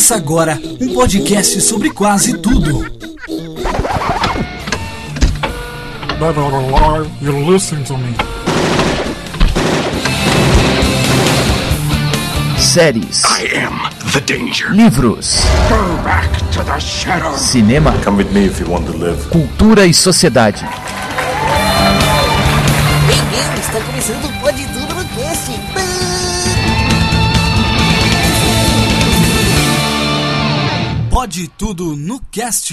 Começa agora um podcast sobre quase tudo. Never lie, you listen to me. séries, I am the danger. livros, Go back to the shadow. cinema, Come with me if you want to live. cultura e sociedade. Bem-vindo, está começando Pode tudo no cast.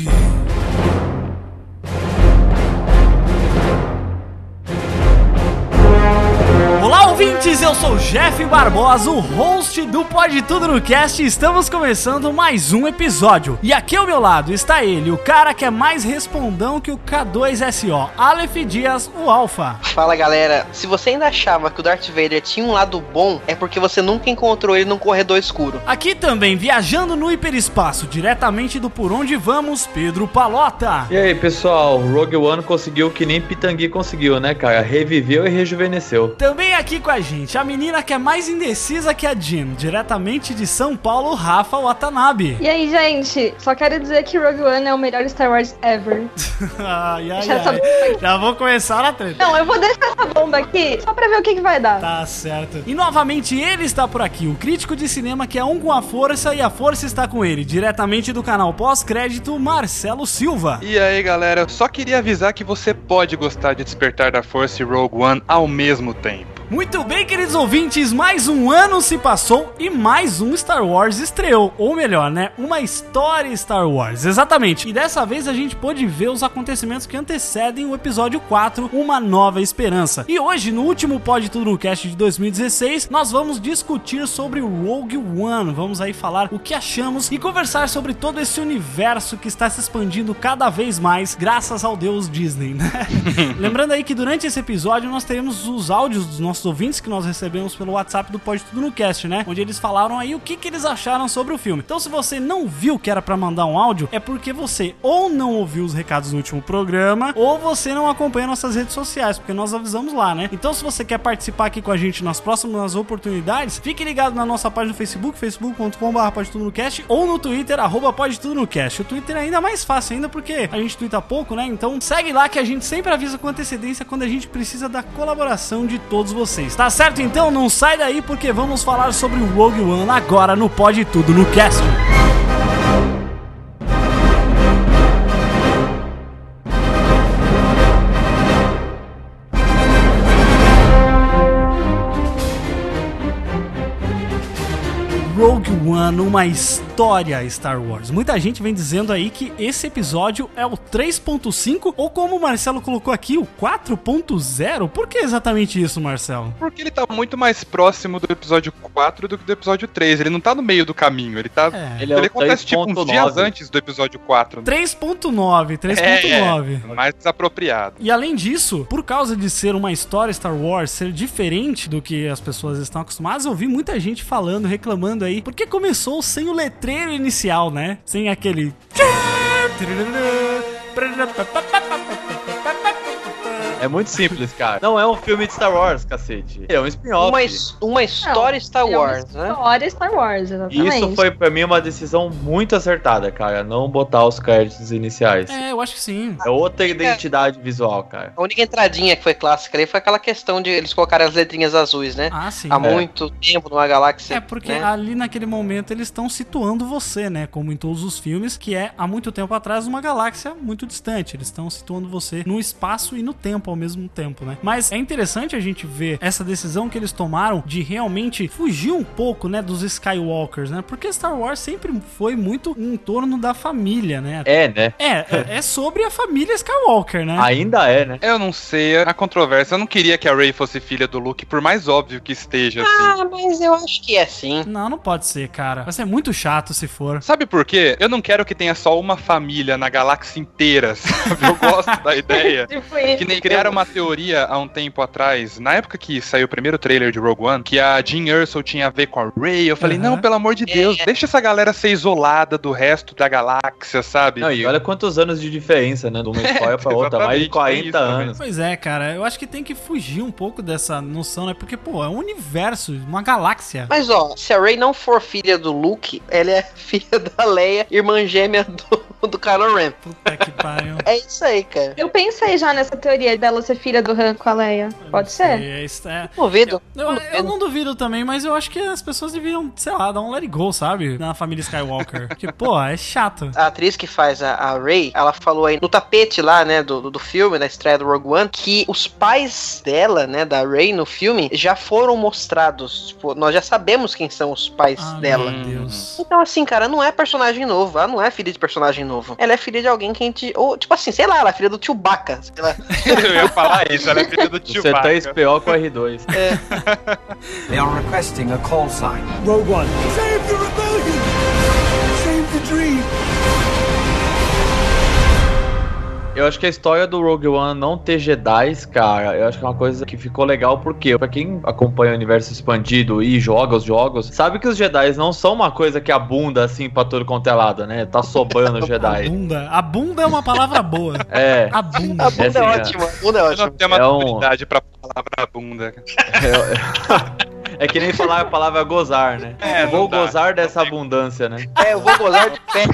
Ouvintes! Eu sou o Jeff Barbosa, o host do Pode Tudo no Cast. e Estamos começando mais um episódio. E aqui ao meu lado está ele, o cara que é mais respondão que o K2SO, Aleph Dias, o Alpha. Fala galera, se você ainda achava que o Darth Vader tinha um lado bom, é porque você nunca encontrou ele num corredor escuro. Aqui também, viajando no hiperespaço, diretamente do Por Onde Vamos, Pedro Palota. E aí, pessoal, Rogue One conseguiu o que nem Pitangui conseguiu, né, cara? Reviveu e rejuvenesceu. Também aqui com a gente, a menina que é mais indecisa que a Jean, diretamente de São Paulo, Rafa Watanabe. E aí, gente, só quero dizer que Rogue One é o melhor Star Wars ever. ai, ai, Deixa essa ai. Já vou começar a treta. Não, eu vou deixar essa bomba aqui só pra ver o que, que vai dar. Tá certo. E novamente ele está por aqui, o crítico de cinema que é um com a força e a força está com ele, diretamente do canal pós-crédito Marcelo Silva. E aí galera, eu só queria avisar que você pode gostar de Despertar da Força e Rogue One ao mesmo tempo. Muito bem, queridos ouvintes, mais um ano se passou e mais um Star Wars estreou. Ou melhor, né? Uma história Star Wars, exatamente. E dessa vez a gente pôde ver os acontecimentos que antecedem o episódio 4, Uma Nova Esperança. E hoje, no último Pod Tudo Cast de 2016, nós vamos discutir sobre Rogue One. Vamos aí falar o que achamos e conversar sobre todo esse universo que está se expandindo cada vez mais, graças ao Deus Disney, né? Lembrando aí que durante esse episódio nós teremos os áudios dos nossos ouvintes que nós recebemos pelo WhatsApp do Pode Tudo no Cast, né? Onde eles falaram aí o que, que eles acharam sobre o filme. Então, se você não viu que era pra mandar um áudio, é porque você ou não ouviu os recados do último programa, ou você não acompanha nossas redes sociais, porque nós avisamos lá, né? Então, se você quer participar aqui com a gente nas próximas oportunidades, fique ligado na nossa página do Facebook, facebook.com.br Pode Tudo no Cast, ou no Twitter, arroba Pode Tudo no Cast. O Twitter é ainda mais fácil ainda, porque a gente twitta pouco, né? Então, segue lá que a gente sempre avisa com antecedência quando a gente precisa da colaboração de todos vocês. Tá certo? Então, não sai daí, porque vamos falar sobre o Rogue One agora no Pode Tudo no Cast. Rogue One, uma história Star Wars. Muita gente vem dizendo aí que esse episódio é o 3.5 ou como o Marcelo colocou aqui, o 4.0. Por que exatamente isso, Marcelo? Porque ele tá muito mais próximo do episódio 4 do que do episódio 3. Ele não tá no meio do caminho, ele tá. É. Ele é o acontece tipo uns 3.9. dias antes do episódio 4. 3.9, 3.9. É, mais desapropriado. E além disso, por causa de ser uma história Star Wars, ser diferente do que as pessoas estão acostumadas, eu vi muita gente falando, reclamando aí, porque começou sem o letreiro inicial, né? Sem aquele. É muito simples, cara. Não é um filme de Star Wars, cacete. É um spin-off. Uma, uma história Star É Wars, uma né? História Star Wars, exatamente. Isso foi pra mim uma decisão muito acertada, cara. Não botar os créditos iniciais. É, eu acho que sim. É outra identidade visual, cara. A única entradinha que foi clássica ali foi aquela questão de eles colocarem as letrinhas azuis, né? Ah, sim. Há muito tempo numa galáxia. É, porque né? ali naquele momento eles estão situando você, né? Como em todos os filmes, que é há muito tempo atrás uma galáxia muito distante. Eles estão situando você no espaço e no tempo ao mesmo tempo, né? Mas é interessante a gente ver essa decisão que eles tomaram de realmente fugir um pouco, né, dos Skywalkers, né? Porque Star Wars sempre foi muito em torno da família, né? É, né? É, é- é sobre a família Skywalker, né? Ainda é, né? Eu não sei, a controvérsia. Eu não queria que a Rey fosse filha do Luke, por mais óbvio que esteja assim. Ah, mas eu acho que é sim. Não, não pode ser, cara. Vai ser muito chato se for. Sabe por quê? Eu não quero que tenha só uma família na galáxia inteira, sabe? Eu gosto da ideia. Tipo isso. Que nem, que criaram uma teoria há um tempo atrás, na época que saiu o primeiro trailer de Rogue One, que a Jean Erso tinha a ver com a Rey. Eu falei, Aham. não, pelo amor de Deus, deixa essa galera ser isolada do resto da galáxia, sabe? Não, e olha quantos anos de diferença, né? De uma história pra outra, mais de exatamente, 40 tem isso também. anos. Pois é, cara, eu acho que tem que fugir um pouco dessa noção, né? Porque, pô, é um universo, uma galáxia. Mas ó, se a Rey não for filha do Luke, ela é filha da Leia, irmã gêmea do, do Kylo Ren. Puta que pariu. É isso aí, cara. Eu pensei já nessa teoria dela ser filha do Han com a Leia. Pode ser? É, isso é- Duvido. Eu, eu não duvido também, mas eu acho que as pessoas deviam, sei lá, dar um let it go, sabe? Na família Skywalker. Porque, pô, é chato. A atriz que faz a, a Rey, ela falou aí no tapete lá, né, do, do, do filme, da estreia do Rogue One, que os pais dela, né, da Rey no filme, já foram mostrados. Tipo, nós já sabemos quem são os pais Ah, dela. Meu Deus. Então, assim, cara, não é personagem novo. Ela não é filha de personagem novo. Ela é filha de alguém que a gente. Ou, tipo assim, sei lá, ela é filha do Chewbacca. Sei lá. Eu ia falar isso, ela é filha do tio Você tá SPO com R2. They are requesting a call sign. Rogue One. Save the rebellion! Save the dream! Eu acho que a história do Rogue One não ter Jedi, cara, eu acho que é uma coisa que ficou legal porque pra quem acompanha o universo expandido e joga os jogos, sabe que os Jedi não são uma coisa que abunda assim pra todo quanto é lado, né? Tá sobrando A Jedi. bunda. A bunda é uma palavra boa. É. A bunda. A bunda Essa é é- ótima. A bunda é Eu ótima. não tenho uma É um- pra palavra bunda. É que nem falar a palavra gozar, né? É, Vou dá. gozar dessa abundância, né? É, eu vou gozar de pé.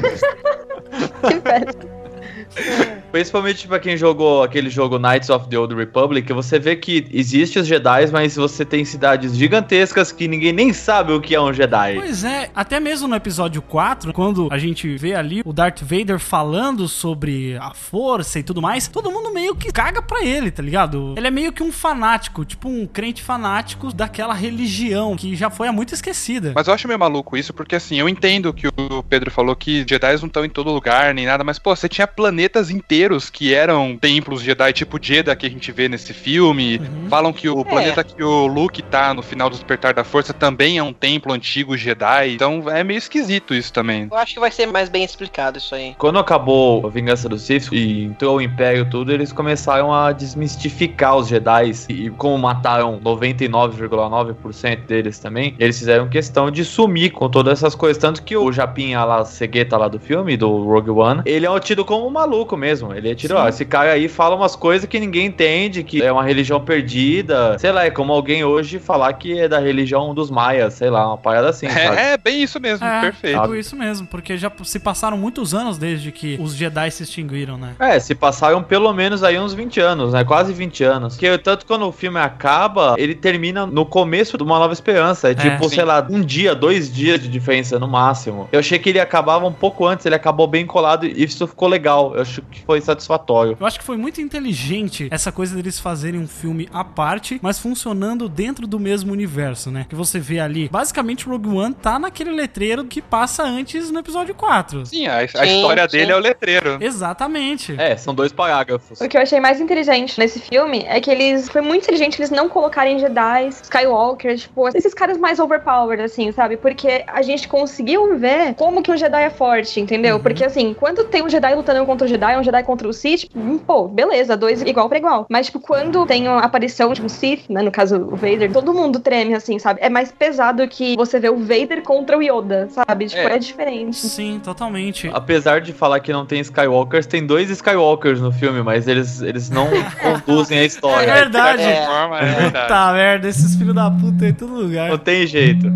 Principalmente pra quem jogou aquele jogo Knights of the Old Republic, você vê que existe os Jedi, mas você tem cidades gigantescas que ninguém nem sabe o que é um Jedi. Pois é, até mesmo no episódio 4, quando a gente vê ali o Darth Vader falando sobre a força e tudo mais, todo mundo meio que caga pra ele, tá ligado? Ele é meio que um fanático, tipo um crente fanático daquela religião que já foi há muito esquecida. Mas eu acho meio maluco isso, porque assim, eu entendo que o Pedro falou que Jedi não estão em todo lugar, nem nada, mas pô, você tinha planetas inteiros que eram templos Jedi, tipo Jeddah que a gente vê nesse filme. Falam que o planeta que o Luke tá no final do Despertar da Força também é um templo antigo Jedi. Então é meio esquisito isso também. Eu acho que vai ser mais bem explicado isso aí. Quando acabou a Vingança do Sith e entrou o Império tudo, eles começaram a desmistificar os Jedi e como mataram 99,9% deles também, eles fizeram questão de sumir com todas essas coisas, tanto que o Japinha lá, cegueta lá do filme, do Rogue One, ele é tido como um maluco mesmo, ele é tido, ó, esse cara aí fala umas coisas que ninguém entende, que é uma religião perdida, sei lá, é como alguém hoje falar que é da religião dos maias, sei lá, uma parada assim, sabe? É, é bem isso mesmo, É, perfeito. tipo isso mesmo, porque já se passaram muitos anos desde que os Jedi se extinguiram, né? É, se passaram pelo menos aí uns 20 anos, né? Quase 20 anos. Porque tanto quando o filme acaba, ele termina no começo de uma nova esperança. É tipo, sim. sei lá, um dia, dois dias de diferença no máximo. Eu achei que ele acabava um pouco antes, ele acabou bem colado e isso ficou legal. Eu acho que foi satisfatório. Eu acho que foi muito inteligente essa coisa deles fazerem um filme à parte, mas funcionando dentro do mesmo universo, né? Que você vê ali. Basicamente, Rogue One tá naquele letreiro que passa antes no episódio 4. Sim, a, a história dele é o letreiro. Exatamente. É, são dois parágrafos. O que eu achei mais inteligente nesse filme é que eles. Foi muito inteligente eles não colocarem Jedi, Skywalker, tipo, esses caras mais overpowered, assim, sabe? Porque a gente conseguiu ver como que um Jedi é forte, entendeu? Porque, assim, quando tem um Jedi lutando contra o Jedi, um Jedi contra o Sith, hum, pô, beleza, dois igual pra igual. Mas, tipo, quando tem a aparição de um Sith, né, no caso o Vader, todo mundo treme, assim, sabe? É mais pesado que você vê o Vader contra o Yoda, sabe? Tipo, É. é, diferente. Sim, totalmente. Apesar de falar que não tem Skywalkers, tem dois Skywalkers no filme, mas eles, eles não conduzem a história. É verdade. Forma, é verdade. Puta merda, esses filhos da puta em todo lugar. Não tem jeito.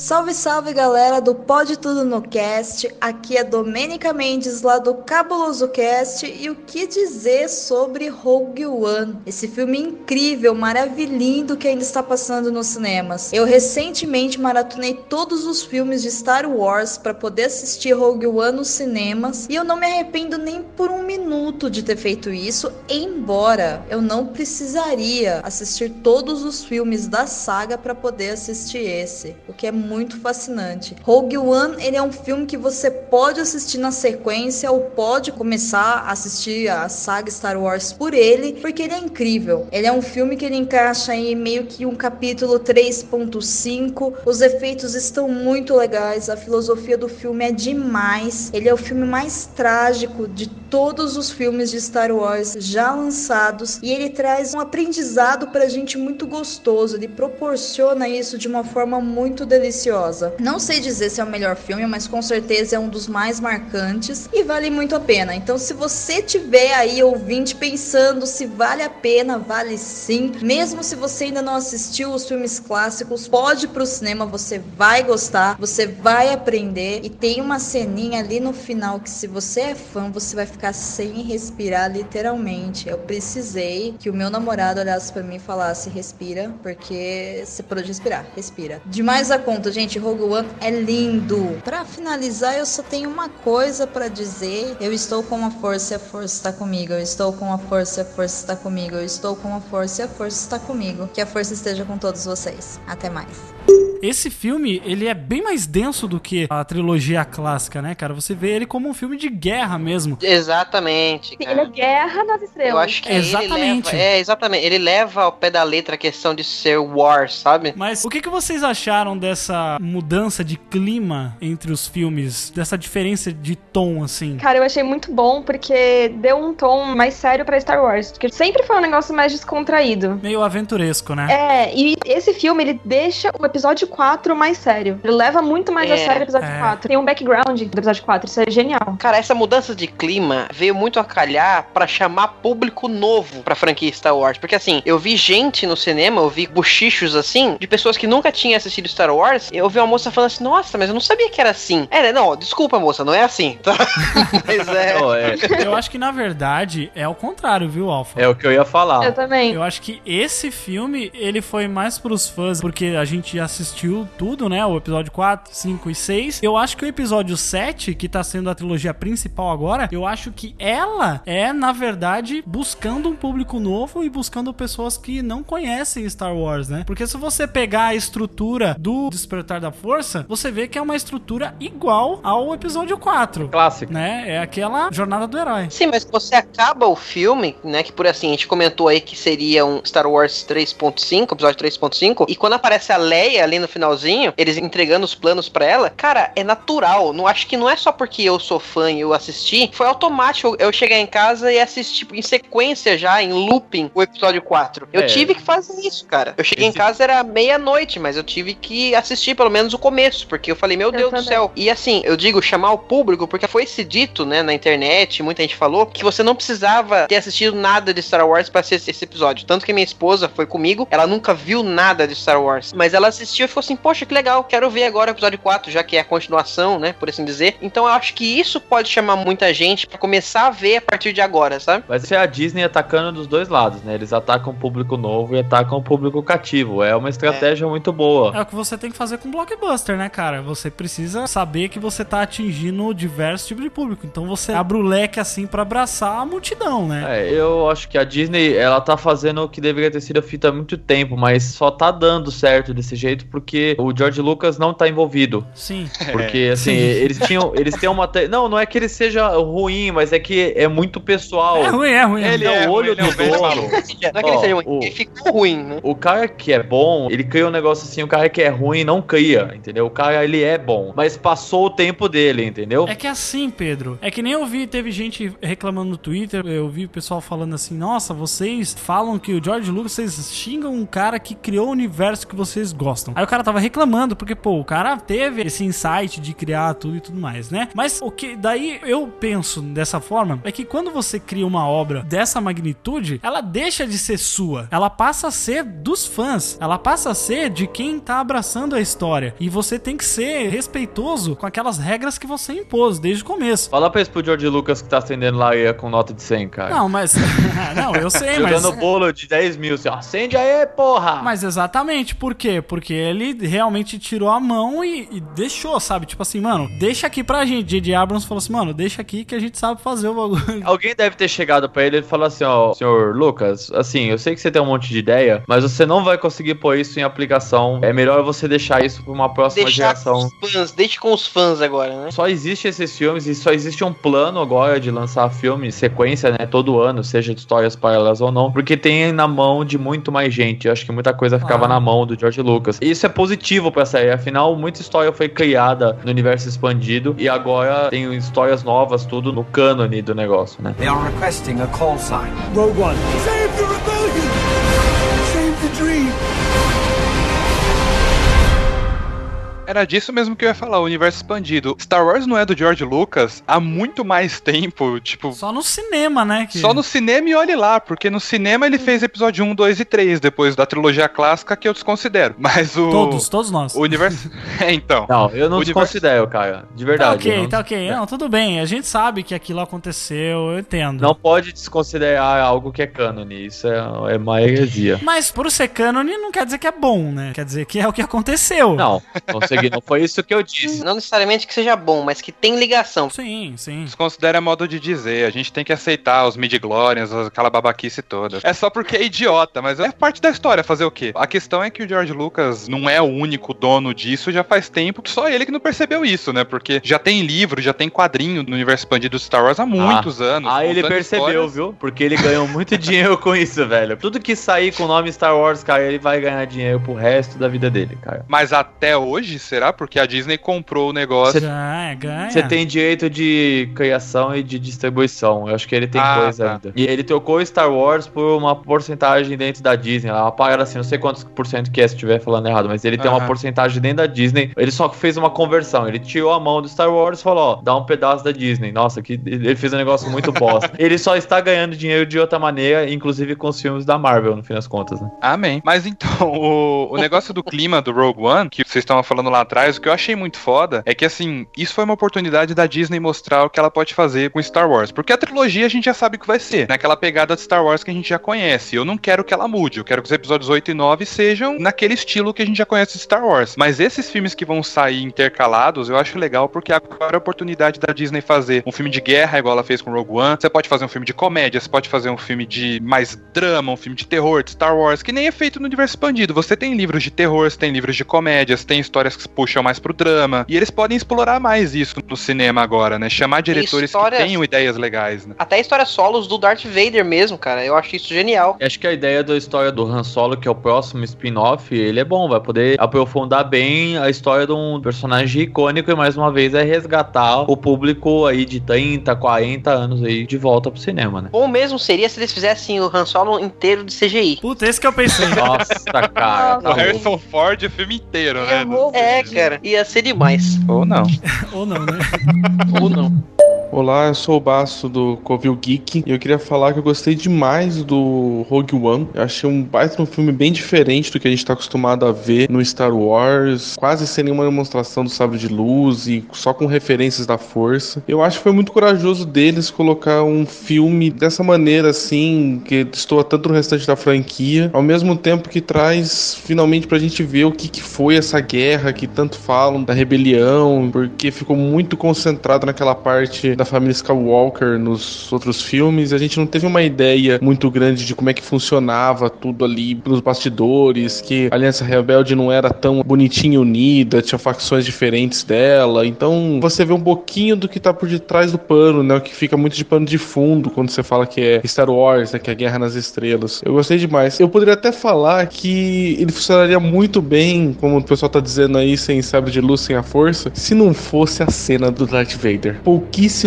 Salve, salve galera do Pode Tudo no Cast. Aqui é Domênica Mendes lá do Cabuloso Cast e o que dizer sobre Rogue One, esse filme incrível, maravilhoso que ainda está passando nos cinemas. Eu recentemente maratonei todos os filmes de Star Wars para poder assistir Rogue One nos cinemas e eu não me arrependo nem por um minuto de ter feito isso, embora eu não precisaria assistir todos os filmes da saga para poder assistir esse, o que é muito fascinante. Rogue One, ele é um filme que você pode assistir na sequência ou pode começar a assistir a saga Star Wars por ele, porque ele é incrível. Ele é um filme que ele encaixa em meio que um capítulo 3.5. Os efeitos estão muito legais, a filosofia do filme é demais. Ele é o filme mais trágico de todos os filmes de Star Wars já lançados e ele traz um aprendizado pra gente muito gostoso. Ele proporciona isso de uma forma muito deliciosa. Não sei dizer se é o melhor filme, mas com certeza é um dos mais marcantes e vale muito a pena. Então, se você tiver aí ouvinte pensando se vale a pena, vale sim. Mesmo se você ainda não assistiu os filmes clássicos, pode ir pro cinema, você vai gostar, você vai aprender e tem uma ceninha ali no final que se você é fã, você vai ficar sem respirar literalmente. Eu precisei que o meu namorado olhasse para mim e falasse respira, porque você pode respirar, respira. Demais a conta, gente, Rogue One é lindo. Para finalizar, eu só tenho uma coisa para dizer. Eu estou com a força e a força está comigo. Eu estou com a força e a força está comigo. Eu estou com a força e a força está comigo. Que a força esteja com todos vocês. Até mais. Esse filme, ele é bem mais denso do que a trilogia clássica, né, cara? Você vê ele como um filme de guerra mesmo. Exatamente. Ele é guerra nas estrelas. Eu acho que Exatamente. Ele leva, é, exatamente. Ele leva ao pé da letra a questão de ser war, sabe? Mas o que, que vocês acharam dessa mudança de clima entre os filmes? Dessa diferença de tom, assim? Cara, eu achei muito bom porque deu um tom mais sério pra Star Wars. Porque sempre foi um negócio mais descontraído. Meio aventuresco, né? É, e esse filme, ele deixa o episódio 4 mais sério. Ele leva muito mais a É, sério o episódio é. 4. Tem um background do episódio 4, isso é genial. Cara, essa mudança de clima veio muito a calhar pra chamar público novo pra franquia Star Wars. Porque assim, eu vi gente no cinema, eu vi buchichos assim, de pessoas que nunca tinham assistido Star Wars. Eu vi uma moça falando assim, nossa, mas eu não sabia que era assim. É, né? Não, desculpa, moça, não é assim, tá? mas é. Não, é, Eu acho que na verdade é o contrário, viu, Alpha? é o que eu ia falar. Eu também. Eu acho que esse filme, ele foi mais pros fãs, porque a gente assistiu tudo, né? O episódio 4, 5 e 6. Eu acho que o episódio 7, que tá sendo a trilogia principal agora, eu acho que ela é, na verdade, buscando um público novo e buscando pessoas que não conhecem Star Wars, né? Porque se você pegar a estrutura do Despertar da Força, você vê que é uma estrutura igual ao episódio 4. Clássico. Né? É aquela jornada do herói. Sim, mas você acaba o filme, né? Que por assim, a gente comentou aí que seria um Star Wars 3.5, episódio 3.5, e quando aparece a Leia ali no finalzinho, eles entregando os planos pra ela, cara, é natural. Não acho que não é só porque eu sou fã e eu assisti, foi automático eu chegar em casa e assistir tipo, em sequência já, em looping, o episódio 4. Eu É. tive que fazer isso, cara. Eu cheguei em Esse- casa, era meia-noite, mas eu tive que assistir pelo menos o começo, porque eu falei, meu Deus do também. céu. E assim, eu digo chamar o público, porque foi se dito, né, na internet, muita gente falou, que você não precisava ter assistido nada de Star Wars pra assistir esse episódio. Tanto que minha esposa foi comigo, ela nunca viu nada de Star Wars, mas ela assistiu e falou assim: Poxa, que legal, quero ver agora o episódio 4, já que é a continuação, né, por assim dizer. Então eu acho que isso pode chamar muita gente pra começar a ver a partir de agora, sabe? Mas isso é a Disney atacando dos dois lados, né? Eles atacam o público novo e atacam o público cativo. É uma estratégia muito boa. É o que você tem que fazer com blockbuster, né, cara? Você precisa saber que você tá atingindo diversos tipos de público. Então você abre o leque assim pra abraçar a multidão, né? É, eu acho que a Disney, ela tá fazendo o que deveria ter sido feito há muito tempo, mas só tá dando certo desse jeito porque o George Lucas não tá envolvido. Sim. Porque, assim, Sim. eles tinham. Eles têm uma. te- Não, não é que ele seja ruim, mas é que é muito pessoal. É ruim, é ruim. Ele É é o olho ruim, é do dono. Não é que ele seja ruim, ele ficou ruim, né? O cara que é bom, ele cria um negócio assim, o cara que é ruim não cria, entendeu? O cara, ele é bom, mas passou o tempo dele, entendeu? É que é assim, Pedro. É que nem eu vi, teve gente reclamando no Twitter, eu vi o pessoal falando assim: nossa, vocês falam que o George Lucas, vocês xingam um cara que criou o universo que vocês gostam. Aí o cara tava reclamando, porque, pô, o cara teve esse insight de criar tudo e tudo mais, né? Mas o que daí eu penso dessa forma é que quando você cria uma obra dessa magnitude, ela deixa de ser sua. Ela passa a ser dos fãs. Ela passa a ser de quem tá abraçando história. E você tem que ser respeitoso com aquelas regras que você impôs desde o começo. Fala pra isso pro George Lucas que tá acendendo lá aí com nota de 100, cara. Não, mas. não, eu sei, mas. Jogando bolo de 10 mil, assim, ó, acende aí, porra! Mas exatamente, por quê? Porque ele realmente tirou a mão e, e deixou, sabe? Tipo assim, mano, deixa aqui pra gente. J.J. Abrams falou assim, mano, deixa aqui que a gente sabe fazer o bagulho. Alguém deve ter chegado pra ele e falou assim, ó, senhor Lucas, assim, eu sei que você tem um monte de ideia, mas você não vai conseguir pôr isso em aplicação. É melhor você deixar isso pra uma próxima Deixar com geração. os fãs, deixe com os fãs agora, né? Só existe esses filmes e só existe um plano agora de lançar filme, sequência, né, todo ano, seja de histórias paralelas ou não, porque tem na mão de muito mais gente. Eu acho que muita coisa ficava Ah. na mão do George Lucas. E isso é positivo pra série, afinal, muita história foi criada no universo expandido e agora tem histórias novas, tudo no cânone do negócio, né? They are requesting a call sign. Rogue One. Save the Era disso mesmo que eu ia falar, o universo expandido. Star Wars não é do George Lucas há muito mais tempo, tipo. Só no cinema, né? que- Só no cinema e olhe lá, porque no cinema ele fez episódio 1, 2 e 3, depois da trilogia clássica que eu desconsidero. Mas o. Todos, todos nós. O universo. é, então. Não, eu não O universo- desconsidero, cara. De Tá verdade. ok, não- tá ok. Não, tudo bem. A gente sabe que aquilo aconteceu, eu entendo. Não pode desconsiderar algo que é cânone. Isso é, é uma heresia. Mas por ser cânone não quer dizer que é bom, né? Quer dizer que é o que aconteceu. Não, não, não foi isso que eu disse. Não necessariamente que seja bom, mas que tem ligação. Sim, sim. Desconsidera modo de dizer. A gente tem que aceitar os midi-glorians, aquela babaquice toda. É só porque é idiota, mas é parte da história fazer o quê? A questão é que o George Lucas não é o único dono disso já faz tempo, que só ele que não percebeu isso, né? Porque já tem livro, já tem quadrinho no universo expandido do Star Wars há muitos anos. Ah, ele percebeu, histórias. viu? Porque ele ganhou muito dinheiro com isso, velho. Tudo que sair com o nome Star Wars, cara, ele vai ganhar dinheiro pro resto da vida dele, cara. Mas até hoje, será? Porque a Disney comprou o negócio. Ganha, ganha. Você tem direito de criação e de distribuição. Eu acho que ele tem Ah, coisa tá. ainda. E ele trocou Star Wars por uma porcentagem dentro da Disney. Uma parada assim, não sei quantos por cento que é se estiver falando errado, mas ele tem uma porcentagem dentro da Disney. Ele só fez uma conversão. Ele tirou a mão do Star Wars e falou: ó, dá um pedaço da Disney. Nossa, que ele fez um negócio muito bosta. ele só está ganhando dinheiro de outra maneira, inclusive com os filmes da Marvel, no fim das contas, né? Amém. Mas então, o, o negócio do clima do Rogue One, que vocês estavam falando lá atrás, o que eu achei muito foda é que, assim, isso foi uma oportunidade da Disney mostrar o que ela pode fazer com Star Wars. Porque a trilogia a gente já sabe o que vai ser, naquela pegada de Star Wars que a gente já conhece. Eu não quero que ela mude, eu quero que os episódios 8 e 9 sejam naquele estilo que a gente já conhece de Star Wars. Mas esses filmes que vão sair intercalados, eu acho legal porque agora é a oportunidade da Disney fazer um filme de guerra, igual ela fez com Rogue One. Você pode fazer um filme de comédia, você pode fazer um filme de mais drama, um filme de terror de Star Wars, que nem é feito no universo expandido. Você tem livros de terror, você tem livros de comédias, tem histórias que puxam mais pro drama. E eles podem explorar mais isso no cinema agora, né? Chamar diretores histórias- que tenham ideias legais, né? Até histórias solos do Darth Vader mesmo, cara. Eu acho isso genial. Acho que a ideia da história do Han Solo, que é o próximo spin-off, ele é bom, vai poder aprofundar bem a história de um personagem icônico e mais uma vez é resgatar o público aí de 30, 40 anos aí de volta pro cinema, né? Bom mesmo seria se eles fizessem o Han Solo inteiro de CGI. Puta, esse que eu pensei. Nossa, cara. O Harrison Ford o filme inteiro, né? Errou. É, cara. Ia ser demais. Ou não. Ou não, né? Ou não. Olá, eu sou o Baço do Covil Geek e eu queria falar que eu gostei demais do Rogue One. Eu achei um baita um filme bem diferente do que a gente tá acostumado a ver no Star Wars, quase sem nenhuma demonstração do sabre de luz e só com referências da força. Eu acho que foi muito corajoso deles colocar um filme dessa maneira assim, que destoa tanto no restante da franquia, ao mesmo tempo que traz finalmente pra gente ver o que, que foi essa guerra que tanto falam da rebelião, porque ficou muito concentrado naquela parte da família Skywalker nos outros filmes. A gente não teve uma ideia muito grande de como é que funcionava tudo ali pelos bastidores, que a Aliança Rebelde não era tão bonitinha unida, tinha facções diferentes dela. Então você vê um pouquinho do que tá por detrás do pano, né? O que fica muito de pano de fundo quando você fala que é Star Wars, né? Que é Guerra nas Estrelas. Eu gostei demais. Eu poderia até falar que ele funcionaria muito bem, como o pessoal tá dizendo aí, sem sabre de luz, sem a força, se não fosse a cena do Darth Vader.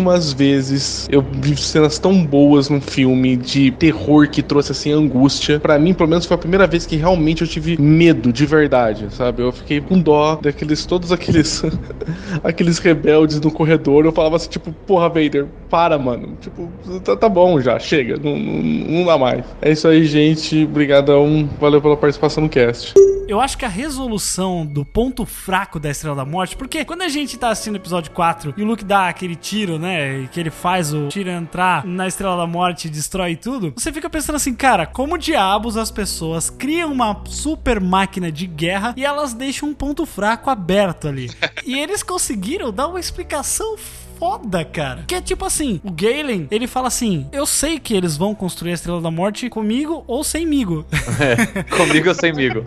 Pouquíssimas vezes eu vi cenas tão boas num filme de terror que trouxe assim angústia. Pra mim, pelo menos, foi a primeira vez que realmente eu tive medo de verdade, sabe? Eu fiquei com dó daqueles, todos aqueles, aqueles rebeldes no corredor. Eu falava assim, tipo, porra, Vader, para, mano. Tipo, tá, tá bom já, chega, não, não, não dá mais. É isso aí, gente. Obrigadão. Valeu pela participação no cast. Eu acho que a resolução do ponto fraco da Estrela da Morte, porque quando a gente tá assistindo o episódio 4 e o Luke dá aquele tiro, né, e que ele faz o tiro entrar na Estrela da Morte e destrói tudo, você fica pensando assim, cara, como diabos as pessoas criam uma super máquina de guerra e elas deixam um ponto fraco aberto ali. e eles conseguiram dar uma explicação foda, cara. Que é tipo assim, o Galen, ele fala assim: Eu sei que eles vão construir a Estrela da Morte comigo ou semigo. É, comigo ou semigo.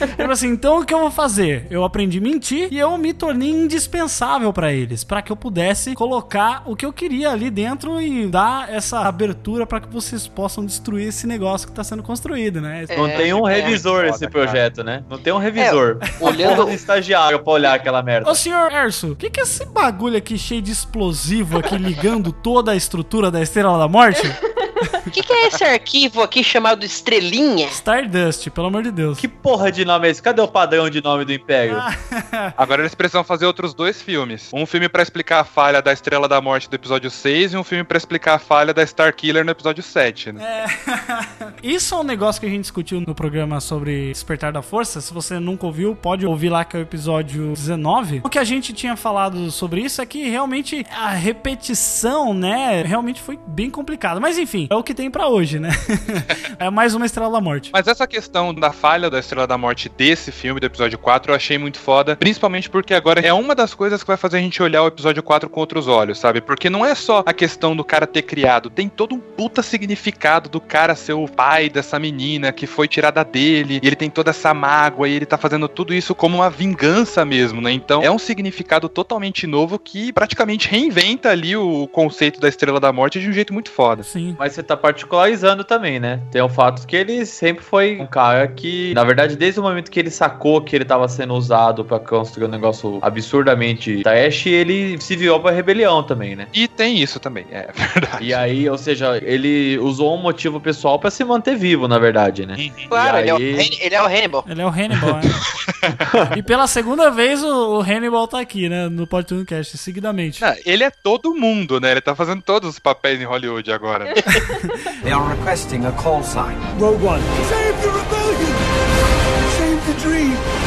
Ele falou assim: então o que eu vou fazer? Eu aprendi a mentir e eu me tornei indispensável pra eles, pra que eu pudesse colocar o que eu queria ali dentro e dar essa abertura pra que vocês possam destruir esse negócio que tá sendo construído, né? Não tem um é, revisor foda, esse cara. projeto, né? Não tem um revisor. olhando- Olhando o estagiário pra olhar aquela merda. Ô senhor Erso, o que, que é esse bagulho aqui cheio de explosão explosivo aqui ligando toda a estrutura da Estrela da Morte? O que, que é esse arquivo aqui chamado Estrelinha? Stardust, pelo amor de Deus. Que porra de nome é esse? Cadê o padrão de nome do Império? Agora eles precisam fazer outros dois filmes. Um filme pra explicar a falha da Estrela da Morte do episódio 6 e um filme pra explicar a falha da Star Killer no episódio 7, né? Isso é um negócio que a gente discutiu no programa sobre Despertar da Força. Se você nunca ouviu, pode ouvir lá que é o episódio 19. O que a gente tinha falado sobre isso é que realmente a repetição, né, realmente foi bem complicado. Mas enfim, é o que tem pra hoje, né? é mais uma Estrela da Morte. Mas essa questão da falha da Estrela da Morte desse filme, do episódio 4, eu achei muito foda. Principalmente porque agora é uma das coisas que vai fazer a gente olhar o episódio 4 com outros olhos, sabe? Porque não é só a questão do cara ter criado, tem todo um puta significado do cara ser o pai dessa menina que foi tirada dele, e ele tem toda essa mágoa, e ele tá fazendo tudo isso como uma vingança mesmo, né? Então é um significado totalmente novo que praticamente reinventa ali o conceito da Estrela da Morte de um jeito muito foda. Sim. Mas você tá particularizando também, né? Tem o fato que ele sempre foi um cara que, na verdade, desde o momento que ele sacou que ele tava sendo usado pra construir um negócio absurdamente trash, ele se virou pra rebelião também, né? E tem isso também, é verdade. E aí, ou seja, ele usou um motivo pessoal pra se manter vivo, na verdade, né? Claro, E ele, é o, aí- ele é o Hannibal. Ele é o Hannibal, né? e pela segunda vez o, o Hannibal tá aqui, né? No Podcast Cast, seguidamente. Não, ele é todo mundo, né? Ele tá fazendo todos os papéis em Hollywood agora. They are requesting a call sign. Rogue One. Save the rebellion! Save the dream!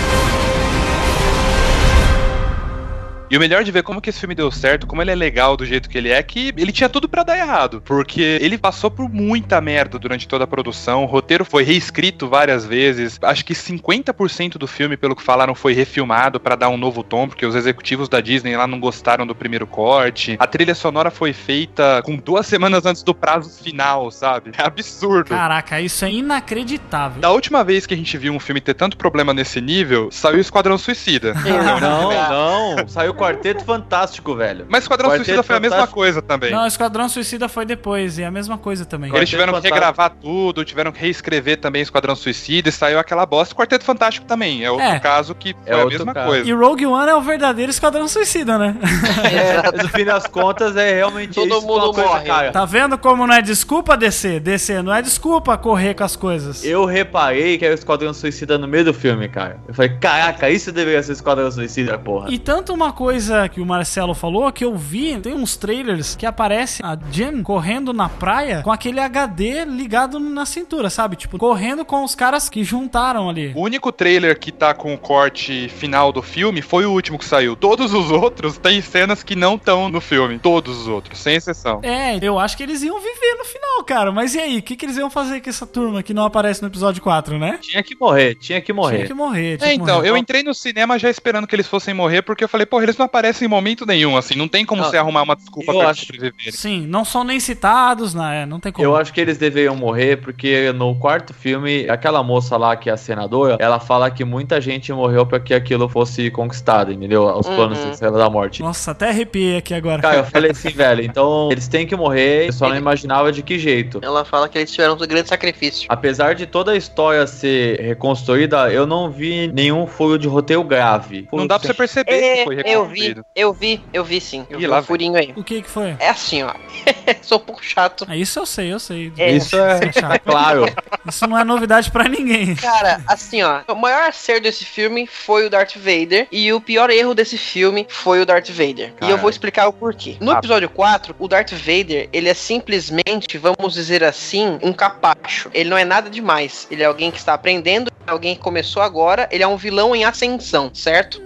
E o melhor de ver como que esse filme deu certo, como ele é legal do jeito que ele é, que ele tinha tudo pra dar errado. Porque ele passou por muita merda durante toda a produção. O roteiro foi reescrito várias vezes. Acho que 50% do filme, pelo que falaram, foi refilmado pra dar um novo tom, porque os executivos da Disney lá não gostaram do primeiro corte. A trilha sonora foi feita com duas semanas antes do prazo final, sabe? É absurdo. Caraca, isso é inacreditável. Da última vez que a gente viu um filme ter tanto problema nesse nível, saiu Esquadrão Suicida. Não, não. Saiu o Quarteto Fantástico, velho. Mas Esquadrão Quarteto Suicida foi a mesma Fantástico. coisa também. Não, Esquadrão Suicida foi depois, e é a mesma coisa também. Eles tiveram que regravar tudo, tiveram que reescrever também Esquadrão Suicida e saiu aquela bosta. Quarteto Fantástico também, é outro É. caso que É foi a outro mesma caso. coisa. E Rogue One é o verdadeiro Esquadrão Suicida, né? No fim das contas, é realmente Todo isso é mundo coisa, morre. cara. Tá vendo como não é desculpa descer? Descer não é desculpa correr com as coisas. Eu reparei que era o Esquadrão Suicida no meio do filme, cara. Eu falei, caraca, isso deveria ser Esquadrão Suicida, porra. E tanto uma coisa que o Marcelo falou que eu vi, tem uns trailers que aparece a Jen correndo na praia com aquele HD ligado na cintura, sabe? Tipo, correndo com os caras que juntaram ali. O único trailer que tá com o corte final do filme foi o último que saiu. Todos os outros têm cenas que não estão no filme. Todos os outros, sem exceção. É, eu acho que eles iam viver no final, cara. Mas e aí? O que, que eles iam fazer com essa turma que não aparece no episódio 4, né? Tinha que morrer, tinha que morrer. Tinha que morrer. Tinha É, que então, morrer. eu entrei no cinema já esperando que eles fossem morrer, porque eu falei, porra, eles não aparecem em momento nenhum, assim, não tem como Não, você arrumar uma desculpa pra acho- eles sobreviverem. Sim, não são nem citados, né? Não tem como. Eu acho que eles deveriam morrer porque no quarto filme, aquela moça lá que é a senadora, ela fala que muita gente morreu pra que aquilo fosse conquistado, entendeu? Os planos Uhum. da da Morte. Nossa, até arrepiei aqui agora. Cara, eu falei assim, velho, então eles têm que morrer, eu só não imaginava de que jeito. Ela fala que eles tiveram um grande sacrifício. Apesar de toda a história ser reconstruída, eu não vi nenhum furo de roteiro grave. Não dá pra você perceber É, que foi eu vi, eu vi, eu vi sim. Eu Ih, vi lá um furinho aí. O que que foi? É assim, ó. Sou um pouco chato. Ah, isso eu sei, eu sei. É. Isso é, é chato. é claro. Isso não é novidade pra ninguém. Cara, assim, ó, o maior acerto desse filme foi o Darth Vader e o pior erro desse filme foi o Darth Vader. E eu Caralho. vou explicar o porquê. No episódio 4, o Darth Vader, ele é simplesmente, vamos dizer assim, um capacho. Ele não é nada demais. Ele é alguém que está aprendendo, é alguém que começou agora, ele é um vilão em ascensão, certo?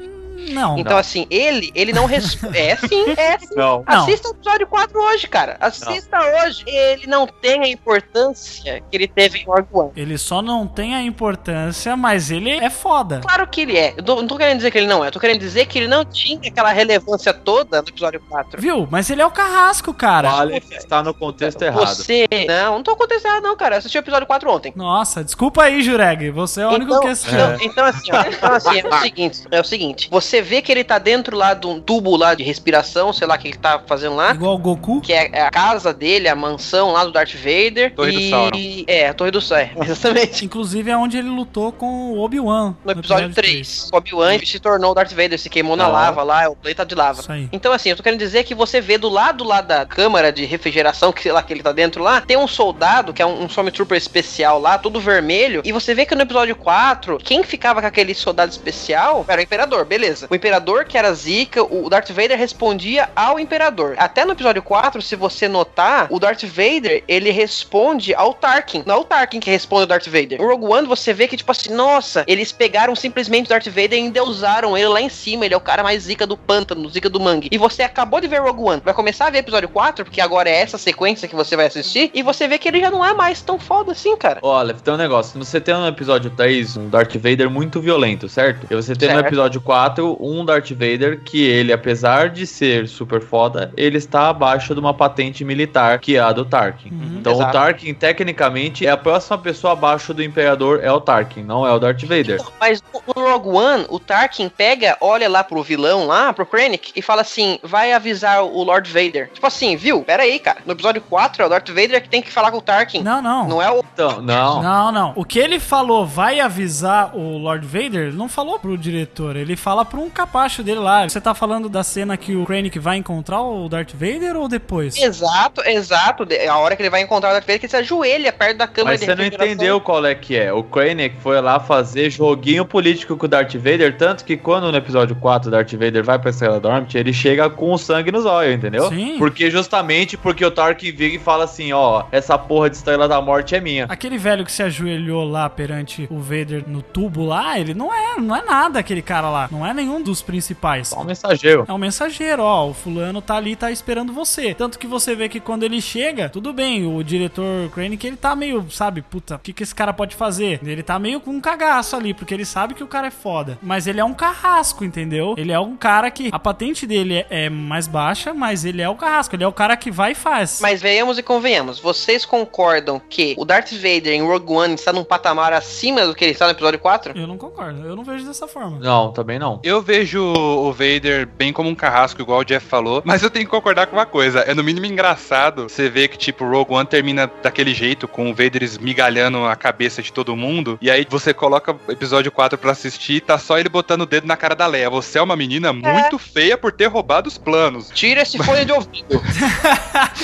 Não. Então, assim, ele, ele não responde. é sim, é sim. Não. Não. Assista o episódio 4 hoje, cara. Assista hoje. Ele não tem a importância que ele teve em Rogue One. Ele só não tem a importância, mas ele é foda. Claro que ele é. Eu tô- não tô querendo dizer que ele não é. Eu tô querendo dizer que ele não tinha aquela relevância toda no episódio 4. Viu? Mas ele é o carrasco, cara. Vale está no contexto errado. Você. Não, não tô acontecendo errado, não, cara. Eu assisti o episódio 4 ontem. Nossa, desculpa aí, Jureg. Você é o único Então, que assistiu. então, então, assim, ó, então, assim, é o seguinte, é o seguinte, você você vê que ele tá dentro lá de um tubo lá de respiração, sei lá o que ele tá fazendo lá. Igual o Goku. Que é a casa dele, a mansão lá do Darth Vader. Torre do e... Sauron. É, a Torre do Sauron, exatamente. Inclusive é onde ele lutou com o Obi-Wan. No episódio 3, o Obi-Wan se tornou o Darth Vader, se queimou na Ah. lava lá, é o planeta de lava. Isso aí. Então, assim, eu tô querendo dizer que você vê do lado lá da câmara de refrigeração, que sei lá que ele tá dentro lá, tem um soldado, que é um, um Stormtrooper especial lá, todo vermelho, e você vê que no episódio 4, quem ficava com aquele soldado especial era o Imperador, beleza. O Imperador, que era zica, o Darth Vader respondia ao Imperador. Até no episódio 4, se você notar, o Darth Vader, ele responde ao Tarkin. Não é o Tarkin que responde ao Darth Vader. No Rogue One, você vê que, tipo assim, nossa, eles pegaram simplesmente o Darth Vader e endeusaram ele lá em cima. Ele é o cara mais zica do pântano, zica do mangue. E você acabou de ver Rogue One. Vai começar a ver episódio 4, porque agora é essa sequência que você vai assistir. E você vê que ele já não é mais tão foda assim, cara. Olha, tem um negócio. Você tem no episódio 3 um Darth Vader muito violento, certo? E você tem no Certo. episódio 4 um Darth Vader que ele, apesar de ser super foda, ele está abaixo de uma patente militar, que é a do Tarkin. Então Exato. o Tarkin, tecnicamente, é a próxima pessoa abaixo do Imperador, é o Tarkin, não é o Darth Vader. Mas no Rogue One, o Tarkin pega, olha lá pro vilão lá, pro Krennic, e fala assim: vai avisar o Lord Vader. Tipo assim, viu? Pera aí, cara. No episódio 4 é o Darth Vader que tem que falar com o Tarkin. Não, não. Não é o. Então, não. Não, não. O que ele falou, vai avisar o Lord Vader, ele não falou pro diretor, ele fala pra um capacho dele lá. Você tá falando da cena que o Krennic vai encontrar o Darth Vader ou depois? Exato, exato. De- A hora que ele vai encontrar o Darth Vader, que ele se ajoelha perto da câmera Mas de você não entendeu qual é que é. O Krennic foi lá fazer joguinho político com o Darth Vader, tanto que quando no episódio 4 o Darth Vader vai pra Estrela Dormit, ele chega com o sangue nos olhos, entendeu? Sim. Porque justamente porque o Tarkin vira e fala assim, ó, essa porra de Estrela da Morte é minha. Aquele velho que se ajoelhou lá perante o Vader no tubo lá, ele não é, não é nada aquele cara lá. Não é nenhum dos principais. Só um mensageiro. É um mensageiro, ó. O fulano tá ali, tá esperando você. Tanto que você vê que quando ele chega, tudo bem, o diretor Krennic, ele tá meio, sabe, puta, o que, que esse cara pode fazer? Ele tá meio com um cagaço ali, porque ele sabe que o cara é foda. Mas ele é um carrasco, entendeu? Ele é um cara que a patente dele é, é mais baixa, mas ele é o carrasco. Ele é o cara que vai e faz. Mas venhamos e convenhamos, vocês concordam que o Darth Vader em Rogue One está num patamar acima do que ele está no episódio 4? Eu não concordo, eu não vejo dessa forma. Não, também não. Eu vejo o Vader bem como um carrasco, igual o Jeff falou, mas eu tenho que concordar com uma coisa. É no mínimo engraçado você ver que, tipo, Rogue One termina daquele jeito, com o Vader esmigalhando a cabeça de todo mundo, e aí você coloca o episódio 4 pra assistir, tá só ele botando o dedo na cara da Leia. Você é uma menina muito feia por ter roubado os planos. Tira esse fone de ouvido.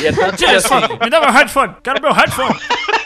E é tanto que Tira esse assim, me dá meu headphone, quero meu headphone.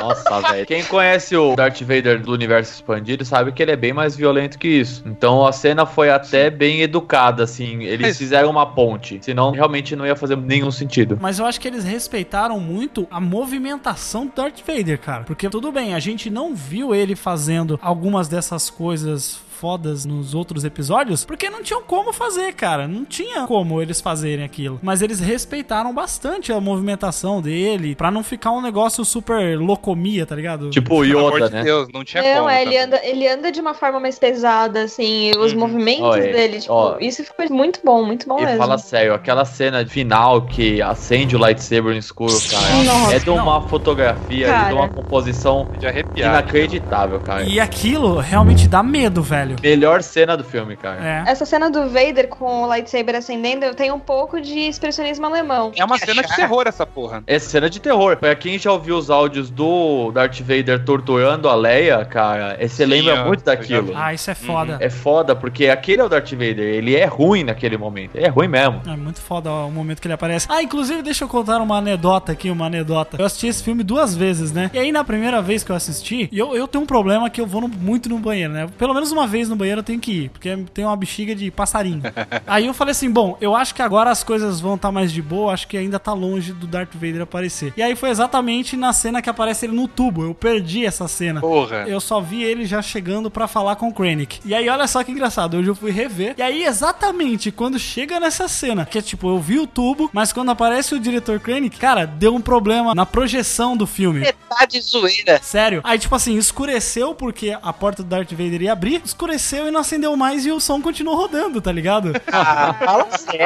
Nossa, velho. Quem conhece o Darth Vader do universo expandido sabe que ele é bem mais violento que isso. Então a cena foi até bem educada, assim. Eles Mas- fizeram uma ponte. Senão realmente não ia fazer nenhum sentido. Mas eu acho que eles respeitaram muito a movimentação do Darth Vader, cara. Porque tudo bem, a gente não viu ele fazendo algumas dessas coisas fodas nos outros episódios, porque não tinham como fazer, cara. Não tinha como eles fazerem aquilo. Mas eles respeitaram bastante a movimentação dele, pra não ficar um negócio super locomia, tá ligado? Tipo o Yoda, de né? Deus, não tinha Não, como. é, ele anda, ele anda de uma forma mais pesada, assim, os Uhum. movimentos é, dele, tipo, ó. isso ficou muito bom, muito bom E mesmo. fala sério, aquela cena final que acende o lightsaber no escuro, cara, Nossa, é de uma fotografia e Cara. de uma composição De arrepiar. inacreditável, cara. E aquilo realmente dá medo, velho. Melhor cena do filme, cara. É. Essa cena do Vader com o lightsaber acendendo, tenho um pouco de expressionismo alemão. É uma cena de terror essa porra. Essa cena de terror. Pra quem já ouviu os áudios do Darth Vader torturando a Leia, cara, você Sim, lembra ó, muito daquilo. Ah, isso é foda. É foda, porque aquele é o Darth Vader, ele é ruim naquele momento. Ele é ruim mesmo. É muito foda ó, o momento que ele aparece. Ah, inclusive, deixa eu contar uma anedota aqui, uma anedota. Eu assisti esse filme duas vezes, né? E aí, na primeira vez que eu assisti, eu, eu tenho um problema que eu vou no- muito no banheiro, né? Pelo menos uma vez no banheiro eu tenho que ir, porque tem uma bexiga de passarinho. aí eu falei assim, bom, eu acho que agora as coisas vão estar mais de boa, acho que ainda tá longe do Darth Vader aparecer. E aí foi exatamente na cena que aparece ele no tubo. Eu perdi essa cena. Porra. Eu só vi ele já chegando pra falar com o Krennic. E aí, olha só que engraçado, hoje eu fui rever. E aí, exatamente quando chega nessa cena, que é tipo, eu vi o tubo, mas quando aparece o diretor Krennic, cara, deu um problema na projeção do filme. Metade zoeira. Sério. Aí, tipo assim, escureceu porque a porta do Darth Vader ia abrir, escureceu e não acendeu mais e o som continuou rodando, tá ligado? Ah.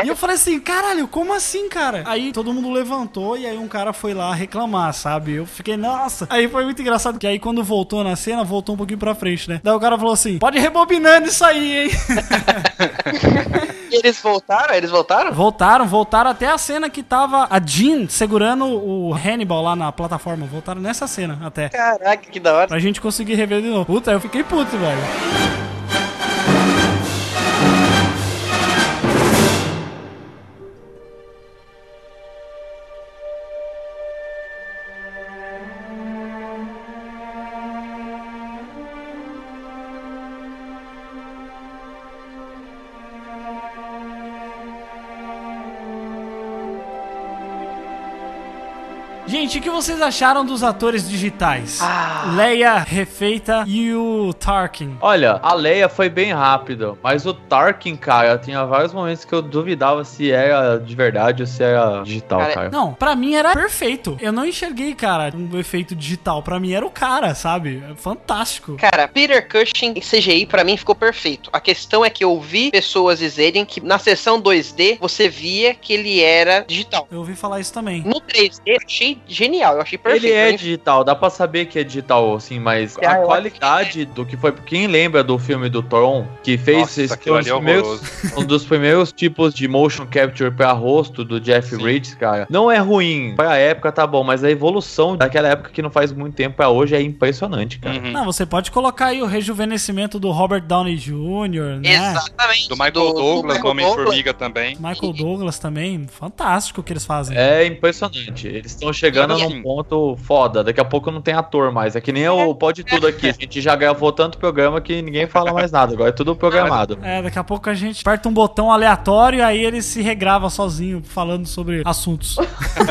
E eu falei assim, caralho, como assim, cara? Aí todo mundo levantou e aí um cara foi lá reclamar, sabe? Eu fiquei, nossa. Aí foi muito engraçado que aí quando voltou na cena, voltou um pouquinho pra frente, né? Daí o cara falou assim: pode rebobinando isso aí, hein? E eles voltaram? Eles voltaram? voltaram, voltaram até a cena que tava a Jean segurando o Hannibal lá na plataforma. Voltaram nessa cena até. Caraca, que da hora. Pra gente conseguir rever de novo. Puta, eu fiquei puto, velho. Gente, o que vocês acharam dos atores digitais? Ah. Leia refeita e o Tarkin. Olha, a Leia foi bem rápida, mas o Tarkin, cara, tinha vários momentos que eu duvidava se era de verdade ou se era digital, Cara, cara. Não, pra mim era perfeito. Eu não enxerguei, cara, um efeito digital. Pra mim era o cara, sabe? É Fantástico. Cara, Peter Cushing em CGI pra mim ficou perfeito. A questão é que eu vi pessoas dizerem que na sessão 2D você via que ele era digital. Eu ouvi falar isso também. No 3D eu achei genial, eu achei perfeito. Ele é digital, dá pra saber que é digital, assim, mas Ah, a qualidade do que foi. Quem lembra do filme do Tron, que fez Nossa, esse um é primeiros, um dos primeiros tipos de motion capture pra rosto do Jeff Bridges, cara. Não é ruim, pra época tá bom, mas a evolução daquela época que não faz muito tempo pra hoje é impressionante, cara. Uhum. Não, você pode colocar aí o rejuvenescimento do Robert Downey Jr., né? Exatamente. Do Michael Douglas, do Homem-Formiga também. Michael Douglas também. Fantástico o que eles fazem. É impressionante. Eles estão chegando Assim, num ponto foda. Daqui a pouco não tem ator mais. É que nem o Pode Tudo aqui. A gente já gravou tanto programa que ninguém fala mais nada. Agora é tudo programado. É, daqui a pouco a gente aperta um botão aleatório e aí ele se regrava sozinho falando sobre assuntos.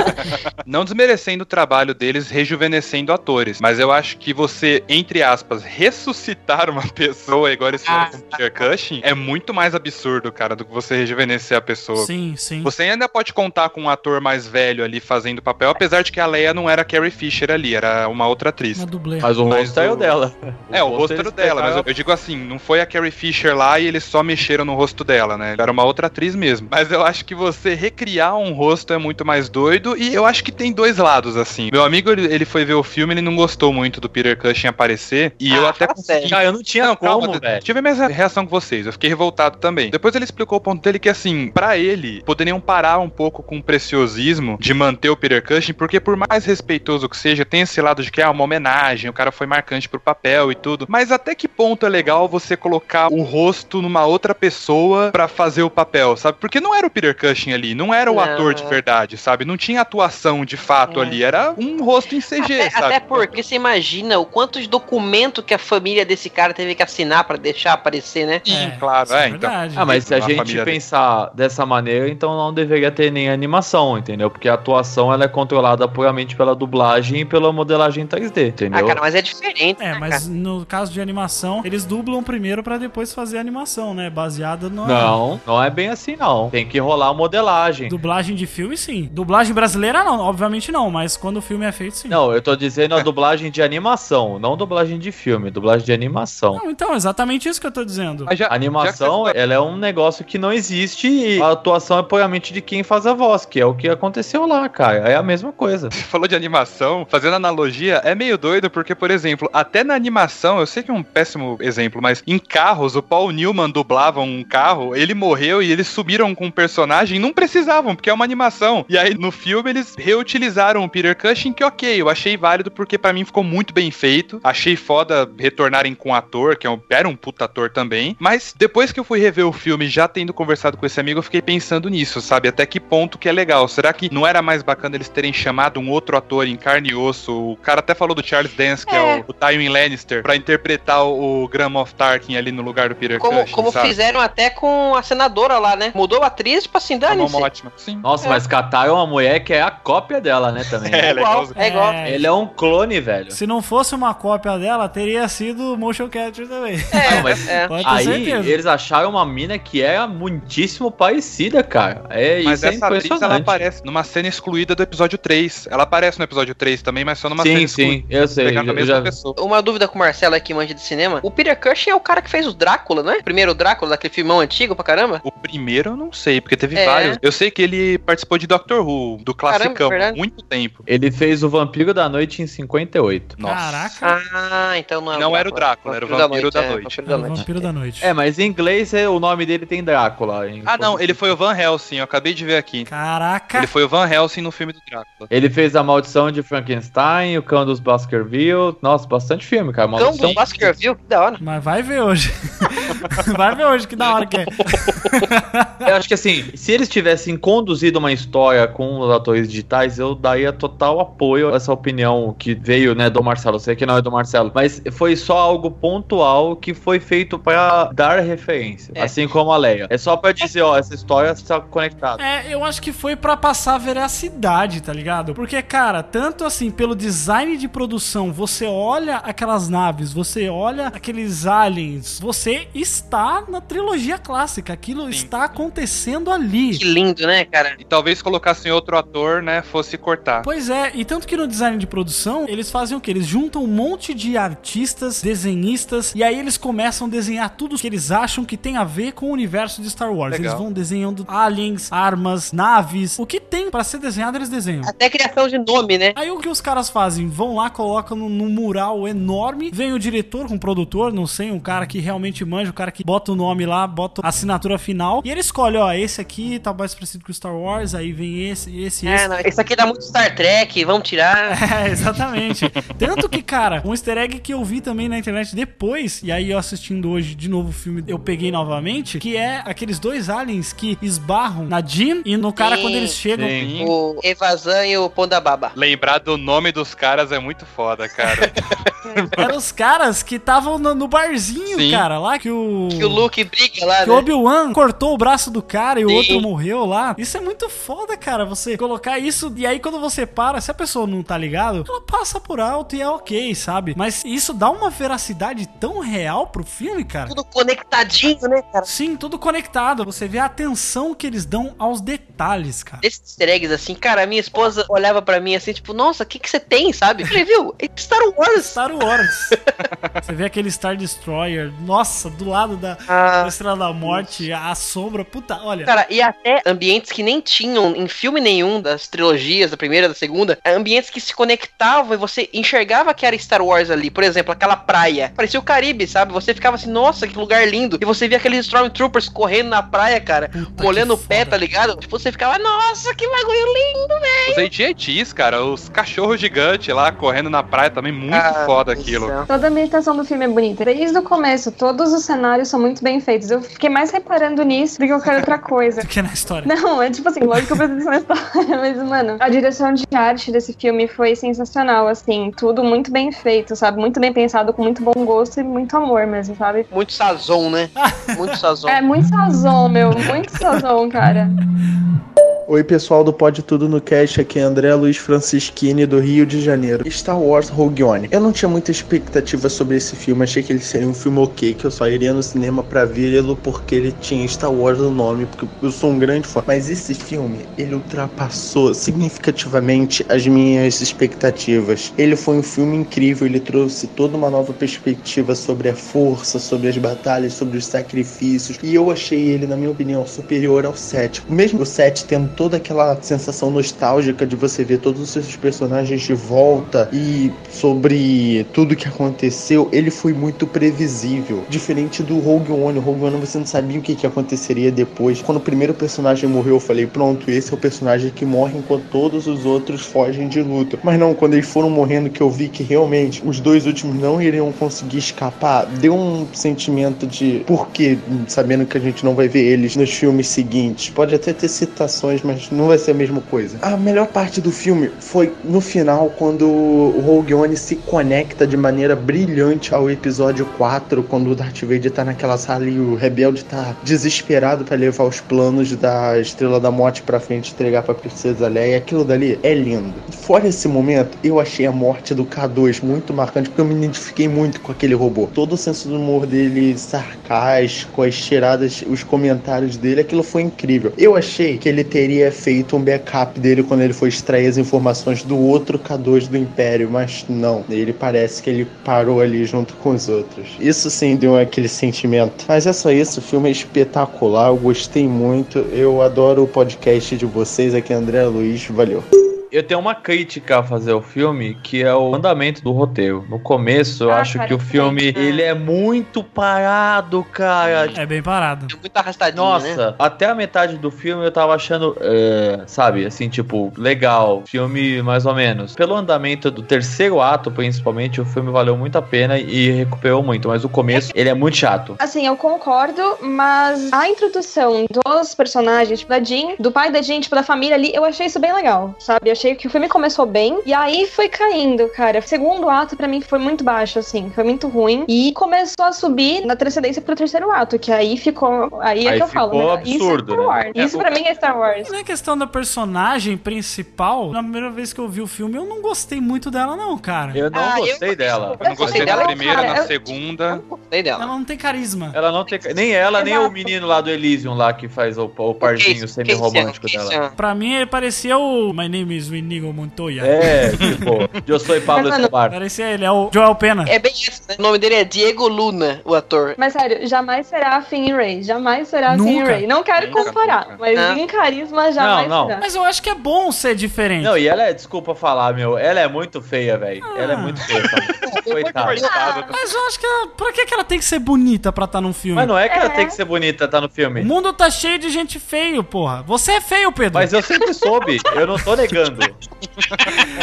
Não desmerecendo o trabalho deles rejuvenescendo atores, mas eu acho que você, entre aspas, ressuscitar uma pessoa, fizeram com o Peter Cushing, é muito mais absurdo, cara, do que você rejuvenescer a pessoa. sim, sim. Você ainda pode contar com um ator mais velho ali fazendo o papel, apesar de que a Leia não era Carrie Fisher ali, era uma outra atriz. Uma dublê. Mas o rosto é o dela. É, o rosto era o dela, mas eu, eu digo assim, não foi a Carrie Fisher lá e eles só mexeram no rosto dela, né? Era uma outra atriz mesmo. Mas eu acho que você recriar um rosto é muito mais doido e eu acho que tem dois lados, assim. Meu amigo, ele, ele foi ver o filme, ele não gostou muito do Peter Cushing aparecer e eu Ah, até fala consegui... eu não tinha Não, calma, como, de- velho. eu ver minha reação com vocês. Eu fiquei revoltado também. Depois ele explicou o ponto dele que, assim, pra ele, poderiam parar um pouco com o preciosismo de manter o Peter Cushing, porque por mais respeitoso que seja, tem esse lado de que é uma homenagem, o cara foi marcante pro papel e tudo. Mas até que ponto é legal você colocar o rosto numa outra pessoa pra fazer o papel, sabe? Porque não era o Peter Cushing ali, não era o Não. ator de verdade, sabe? Não tinha atuação de fato É. ali, era um rosto em CG, Até, sabe? até porque você imagina o quanto de documento que a família desse cara teve que assinar pra deixar aparecer, né? É, claro, isso é, então. Ah, mas se a, A gente família dele. pensar dessa maneira, então não deveria ter nem animação, entendeu? Porque a atuação ela é controlada puramente pela dublagem e pela modelagem 3D, entendeu? Ah, cara, mas é diferente. É, né, mas no caso de animação, eles dublam primeiro pra depois fazer a animação, né? Baseada no. Não, não é bem assim não. Tem que rolar a modelagem. Dublagem de filme, sim. Dublagem brasileira, não. Obviamente não, mas quando o filme é feito, sim. Não, eu tô dizendo a dublagem de animação, não dublagem de filme, dublagem de animação. Não, então, exatamente isso que eu tô dizendo. Mas já- A animação, já ela é um negócio que não existe e a atuação é puramente de quem faz a voz, que é o que aconteceu lá, cara. É a mesma coisa. Você falou de animação, fazendo analogia, é meio doido porque, por exemplo, até na animação, eu sei que é um péssimo exemplo, mas em carros, o Paul Newman dublava um carro, ele morreu e eles subiram com um personagem, não precisavam, porque é uma animação. E aí no filme eles reutilizaram o Peter Cushing, que ok, eu achei válido porque pra mim ficou muito bem feito. Achei foda retornarem com o ator, que é era um puta ator também. Mas depois que eu fui rever o filme, já tendo conversado com esse amigo, eu fiquei pensando nisso, sabe? Até que ponto que é legal. Será que não era mais bacana eles terem chamado um outro ator em carne e osso? O cara até falou do Charles Dance, que é, É. o, o Tywin Lannister, pra interpretar o, o Graham of Tarkin ali no lugar do Peter Como, Cushing, como sabe? fizeram até com a senadora lá, né? Mudou a atriz, tipo assim, Tá bom, dane-se. ótima. Sim. Nossa, mas cataram uma mulher que é a cópia dela, né, também. É, É igual, legal. é igual. É, Ele é um clone, velho. Se não fosse uma cópia dela, teria sido motion capture também. Não, mas É. Aí certeza. eles acharam uma mina que é muitíssimo parecida, cara. É Mas isso é essa atriz, ela impressionante. aparece numa cena excluída do episódio 3. 3. Ela aparece no episódio 3 também, mas só numa Sim, cena sim, escura. eu sei, eu mesma já-. Uma dúvida com o Marcelo aqui, manja de cinema. O Peter Cushing é o cara que fez o Drácula, não é? Primeiro Drácula, daquele filmão antigo pra caramba? O primeiro eu não sei, porque teve É. vários. Eu sei que ele participou de Doctor Who, do classicão, verdade. muito tempo. Ele fez o Vampiro da Noite em 58. Caraca. Ah, então não é Não era o Drácula, era o Vampiro da Noite. Vampiro da É o Noite. Vampiro da Noite. É, mas em inglês é, o nome dele tem Drácula. em Ah, não, ele foi o Van Helsing, eu acabei de ver aqui. Caraca. Ele foi o Van Helsing no filme do Drácula. Ele fez A Maldição de Frankenstein, O Cão dos Baskerville. Nossa, bastante filme, cara. Cão Maldição. do Baskerville, que da hora. Mas vai ver hoje. vai ver hoje, que da hora que é. Eu acho que assim, se eles tivessem conduzido uma história com os atores digitais, eu daria total apoio a essa opinião que veio, né, do Marcelo. Eu sei que não é do Marcelo, mas foi só algo pontual que foi feito pra dar referência, É. assim como a Leia. É só pra dizer, ó, essa história está conectada. É, eu acho que foi pra passar veracidade, tá ligado? Porque, cara, tanto assim, pelo design de produção, você olha aquelas naves, você olha aqueles aliens, você está na trilogia clássica, aquilo está acontecendo ali. Que lindo, né, cara? E talvez colocassem outro ator, né, fosse cortar. Pois é, e tanto que no design de produção, eles fazem o que? Eles juntam um monte de artistas, desenhistas, e aí eles começam a desenhar tudo que eles acham que tem a ver com o universo de Star Wars. Legal. Eles vão desenhando aliens, armas, naves, o que tem pra ser desenhado, eles desenham. Até de nome, né? Aí o que os caras fazem? Vão lá, colocam num, num mural enorme, vem o diretor com o produtor, não sei, um cara que realmente manja, o cara que bota o nome lá, bota a assinatura final, e ele escolhe, ó, esse aqui tá mais parecido com Star Wars, aí vem esse, esse, É, esse. não, esse aqui dá muito Star Trek, vamos tirar. É, exatamente. Tanto que, cara, um easter egg que eu vi também na internet depois, e aí eu assistindo hoje de novo o filme, eu peguei novamente, que é aqueles dois aliens que esbarram na Jean e no cara Sim, quando eles chegam. sim. O Evazan e o Pondababa. Lembrar do nome dos caras é muito foda, cara. Eram os caras que estavam no, no barzinho, Sim. cara, lá que o. Que o Luke briga lá, Que né? o Obi-Wan cortou o braço do cara e o Sim. outro morreu lá. Isso é muito foda, cara. Você colocar isso. E aí, quando você para, se a pessoa não tá ligado, ela passa por alto e é ok, sabe? Mas isso dá uma veracidade tão real pro filme, cara. Tudo conectadinho, né, cara? Sim, tudo conectado. Você vê a atenção que eles dão aos detalhes, cara. Esses easter eggs, assim, cara, minha esposa olhava pra mim assim, tipo, nossa, o que que você tem, sabe? Eu falei, viu? É Star Wars. Star Wars. Você vê aquele Star Destroyer, nossa, do lado da, Ah. da Estrela da Morte, a sombra, puta, olha. Cara, e até ambientes que nem tinham em filme nenhum das trilogias, da primeira, da segunda, ambientes que se conectavam e você enxergava que era Star Wars ali. Por exemplo, aquela praia. Parecia o Caribe, sabe? Você ficava assim, nossa, que lugar lindo. E você via aqueles Stormtroopers correndo na praia, cara, Puta, molhando o pé, tá ligado? Tipo, você ficava, nossa, que bagulho lindo, velho. Os AT-ATs, cara, os cachorros gigantes lá correndo na praia também, muito Ah, foda aquilo. céu. Toda a ambientação do filme é bonita. Desde o começo, todos os cenários são muito bem feitos. Eu fiquei mais reparando nisso do que qualquer outra coisa. Do que na história. Não, é tipo assim, lógico que eu preciso na história, mas, mano, a direção de arte desse filme foi sensacional, assim, tudo muito bem feito, sabe? Muito bem pensado, com muito bom gosto e muito amor mesmo, sabe? Muito sazon, né? Muito sazon. É muito sazon, meu, muito sazon, cara. Oi, pessoal do Pode Tudo no Cast, aqui é André Luiz Francisquini, do Rio de Janeiro. Star Wars Rogue One. Eu não tinha muita expectativa sobre esse filme, achei que ele seria um filme ok, que eu só iria no cinema pra vê-lo porque ele tinha Star Wars no nome, porque eu sou um grande fã. Mas esse filme, ele ultrapassou significativamente as minhas expectativas. Ele foi um filme incrível, ele trouxe toda uma nova perspectiva sobre a força, sobre as batalhas, sobre os sacrifícios, e eu achei ele, na minha opinião, superior ao 7. Mesmo o 7 tendo toda aquela sensação nostálgica de você ver todos os seus personagens de volta e sobre tudo que aconteceu, ele foi muito previsível. Diferente do Rogue One. O Rogue One você não sabia o que, que aconteceria depois. Quando o primeiro personagem morreu, eu falei, pronto, esse é o personagem que morre enquanto todos os outros fogem de luta. Mas não, quando eles foram morrendo, que eu vi que realmente os dois últimos não iriam conseguir escapar, deu um sentimento de por quê, sabendo que a gente não vai ver eles nos filmes seguintes. Pode até ter citações, mas não vai ser a mesma coisa. A melhor parte do filme foi no final, quando o Rogue One se conecta de maneira brilhante ao episódio 4, quando o Darth Vader tá naquela sala e o rebelde tá desesperado para levar os planos da Estrela da Morte pra frente e entregar pra Princesa Leia. Aquilo dali é lindo. Fora esse momento, eu achei a morte do K2 muito marcante, porque eu me identifiquei muito com aquele robô. Todo o senso do humor dele sarcástico, as tiradas, os comentários dele, aquilo foi incrível. Eu achei que ele teria teria feito um backup dele quando ele foi extrair as informações do outro K2 do Império, mas não. Ele parece que ele parou ali junto com os outros. Isso sim deu aquele sentimento. Mas é só isso, o filme é espetacular, eu gostei muito. Eu adoro o podcast de vocês aqui, André Luiz, valeu. Eu tenho uma crítica a fazer ao filme, que é o andamento do roteiro. No começo, eu Ah, acho cara, que o filme, ele é muito parado, cara. É bem parado. Muito arrastadinho, Nossa, né? até a metade do filme eu tava achando, é, sabe, assim, tipo, legal. Filme mais ou menos. Pelo andamento do terceiro ato, principalmente, o filme valeu muito a pena e recuperou muito. Mas o começo, ele é muito chato. Assim, eu concordo, mas a introdução dos personagens, tipo, da Jean, do pai da Jean, tipo, da família ali, eu achei isso bem legal, sabe? Eu achei que o filme começou bem, e aí foi caindo, cara. O segundo ato, pra mim, foi muito baixo, assim, foi muito ruim. E começou a subir na transcendência pro terceiro ato, que aí ficou. Aí é Aí que eu falo, né? Isso é absurdo, Star né? Wars. É, Isso o- pra mim é Star Wars. Na questão da personagem principal, na primeira vez que eu vi o filme, eu não gostei muito dela, não, cara. Eu não Ah, eu gostei dela. Eu não gostei da dela, primeira, cara, na eu- segunda. Gostei dela. Ela não tem carisma. Ela não tem. Nem ela, nem Exato. o menino lá do Elysium lá que faz o, o parzinho semi-romântico dela. Pra mim, ele parecia o My name is Inigo Montoya. É, tipo, eu sou Pablo Mas, mano, Escobar. Parecia ele, é o Joel Pena. É bem isso, né? O nome dele é Diego Luna, o ator. Mas sério, jamais será Finn Ray. Jamais será a Finn Nunca. Ray. Não quero Nunca, comparar, nunca. mas Não. em carisma jamais Não, não. será. Mas eu acho que é bom ser diferente. Não, e ela é, desculpa falar, meu, ela é muito feia, velho. Ela é Ah. muito feia, sabe? Coitada. Coitado. Mas eu acho que ela, pra que, que ela tem que ser bonita pra estar num filme? Mas não é que ela É. tem que ser bonita, tá no O filme. mundo tá cheio de gente feio, porra. Você é feio, Pedro. Mas eu sempre soube, eu não tô negando.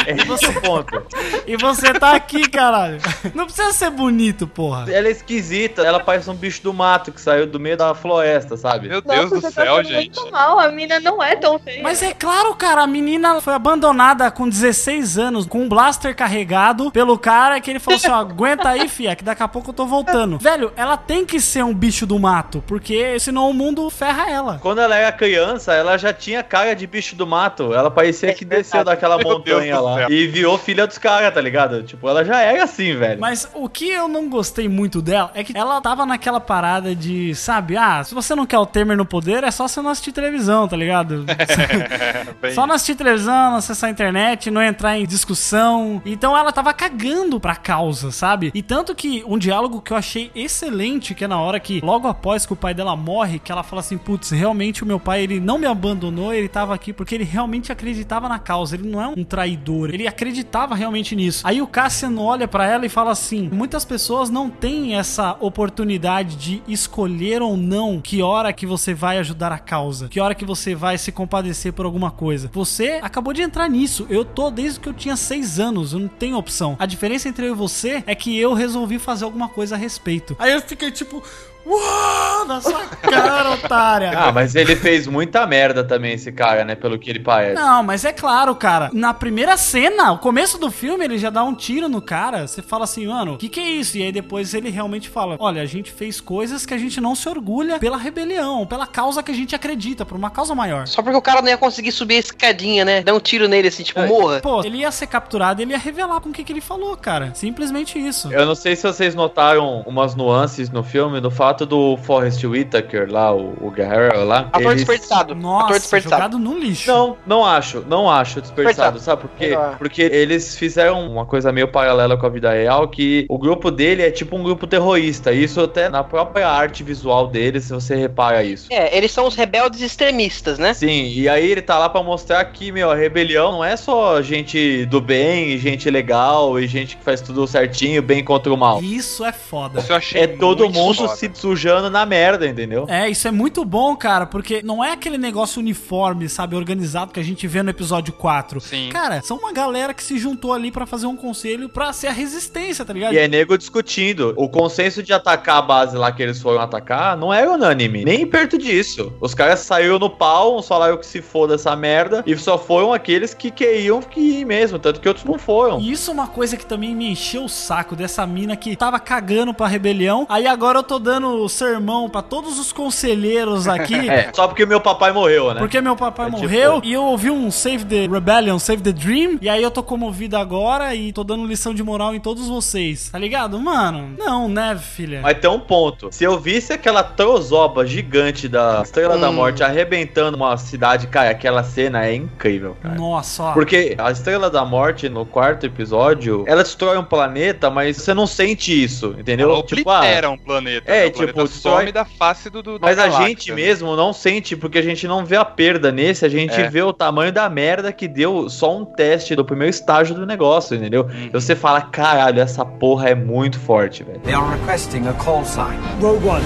É esse o ponto. E você tá aqui, caralho. Não precisa ser bonito, porra. Ela é esquisita, ela parece um bicho do mato que saiu do meio da floresta, sabe? Meu Deus do você céu, tá gente. muito mal. A mina não é tão feia. Mas é claro, cara, a menina foi abandonada com 16 anos, com um blaster carregado pelo cara que ele falou assim: ó, aguenta aí, fia, que daqui a pouco eu tô voltando. Velho, ela tem que ser um bicho do mato, porque senão o mundo ferra ela. Quando ela era criança, ela já tinha cara de bicho do mato. Ela parecia que desceu daquela montanha lá e virou filha dos caras, tá ligado? Tipo, ela já era assim, velho. Mas o que eu não gostei muito dela é que ela tava naquela parada de, sabe, ah, se você não quer o Temer no poder, é só você não assistir televisão, tá ligado? Bem, Só não assistir televisão, não acessar a internet, não entrar em discussão. Então ela tava cagando pra causa, sabe? E tanto que um diálogo que eu achei excelente, que é na hora que, logo após que o pai dela morre, que ela fala assim, putz, realmente o meu pai, ele não me abandonou, ele tava aqui porque ele realmente acreditava na causa, ele não é um traidor, ele acreditava realmente nisso. Aí o Cassian olha pra ela e fala assim, muitas pessoas não têm essa oportunidade de escolher ou não que hora que você vai ajudar a causa, que hora que você vai se compadecer por alguma coisa. Você acabou de entrar nisso. Eu tô desde que eu tinha seis anos, eu não tenho opção. A diferença entre eu você é que eu resolvi fazer alguma coisa a respeito. Aí eu fiquei tipo, uau, na sua cara, otária. Ah, mas ele fez muita merda também, esse cara, né? Pelo que ele parece. Não, mas é claro, cara. Na primeira cena, o começo do filme, ele já dá um tiro no cara. Você fala assim, mano, o que, que é isso? E aí depois ele realmente fala: Olha, a gente fez coisas que a gente não se orgulha pela rebelião, pela causa que a gente acredita, por uma causa maior. Só porque o cara não ia conseguir subir a escadinha, né? Dá um tiro nele assim, tipo, morra. Pô, ele ia ser capturado e ele ia revelar com o que, que ele falou, cara. Simplesmente isso. Eu não sei se vocês notaram umas nuances no filme, no fato do Forrest Whitaker lá, o, o guerreiro lá. Ator ele- desperdiçado. Ator Nossa, desperdiçado. jogado no lixo. Não, não acho, não acho desperdiçado, Desperdiçado. sabe por quê? Melhor. Porque eles fizeram uma coisa meio paralela com a vida real, que o grupo dele é tipo um grupo terrorista, isso até na própria arte visual deles, se você repara isso. É, eles são os rebeldes extremistas, né? Sim, e aí ele tá lá pra mostrar que, meu, a rebelião não é só gente do bem, gente legal e gente que faz tudo certinho, bem contra o mal. Isso é foda. Isso eu achei É todo muito mundo foda. se sujando na merda, entendeu? É, isso é muito bom, cara, porque não é aquele negócio uniforme, sabe, organizado que a gente vê no episódio 4. Sim. Cara, são uma galera que se juntou ali pra fazer um conselho pra ser a resistência, tá ligado? E é nego discutindo. O consenso de atacar a base lá que eles foram atacar não era unânime. Nem perto disso. Os caras saíram no pau, uns falaram que se foda essa merda. E só foram aqueles que queriam que ir mesmo. Tanto que outros não foram. E isso é uma coisa que também me encheu o saco dessa mina que tava cagando pra rebelião. Aí agora eu tô dando dando sermão pra todos os conselheiros aqui. É, só porque meu papai morreu, né? Porque meu papai É tipo- morreu e eu ouvi um Save the Rebellion, Save the Dream, e aí eu tô comovido agora e tô dando lição de moral em todos vocês. Tá ligado? Mano, não, né, filha? Mas tem um ponto. Se eu visse aquela trozoba gigante da Estrela da Hum. Morte arrebentando uma cidade, cara, aquela cena é incrível, cara. Nossa, ó. Porque a Estrela da Morte, no quarto episódio, ela destrói um planeta, mas você não sente isso, entendeu? Ela oblitera um planeta. É, né? Tipo, destrói- some da face do, do da Mas a galáxia, gente né? mesmo não sente, porque a gente não vê a perda nesse, a gente É. vê o tamanho da merda que deu só um teste do primeiro estágio do negócio, entendeu? Uhum. E você fala, caralho, essa porra é muito forte, velho. They are requesting a call sign. Rogue One.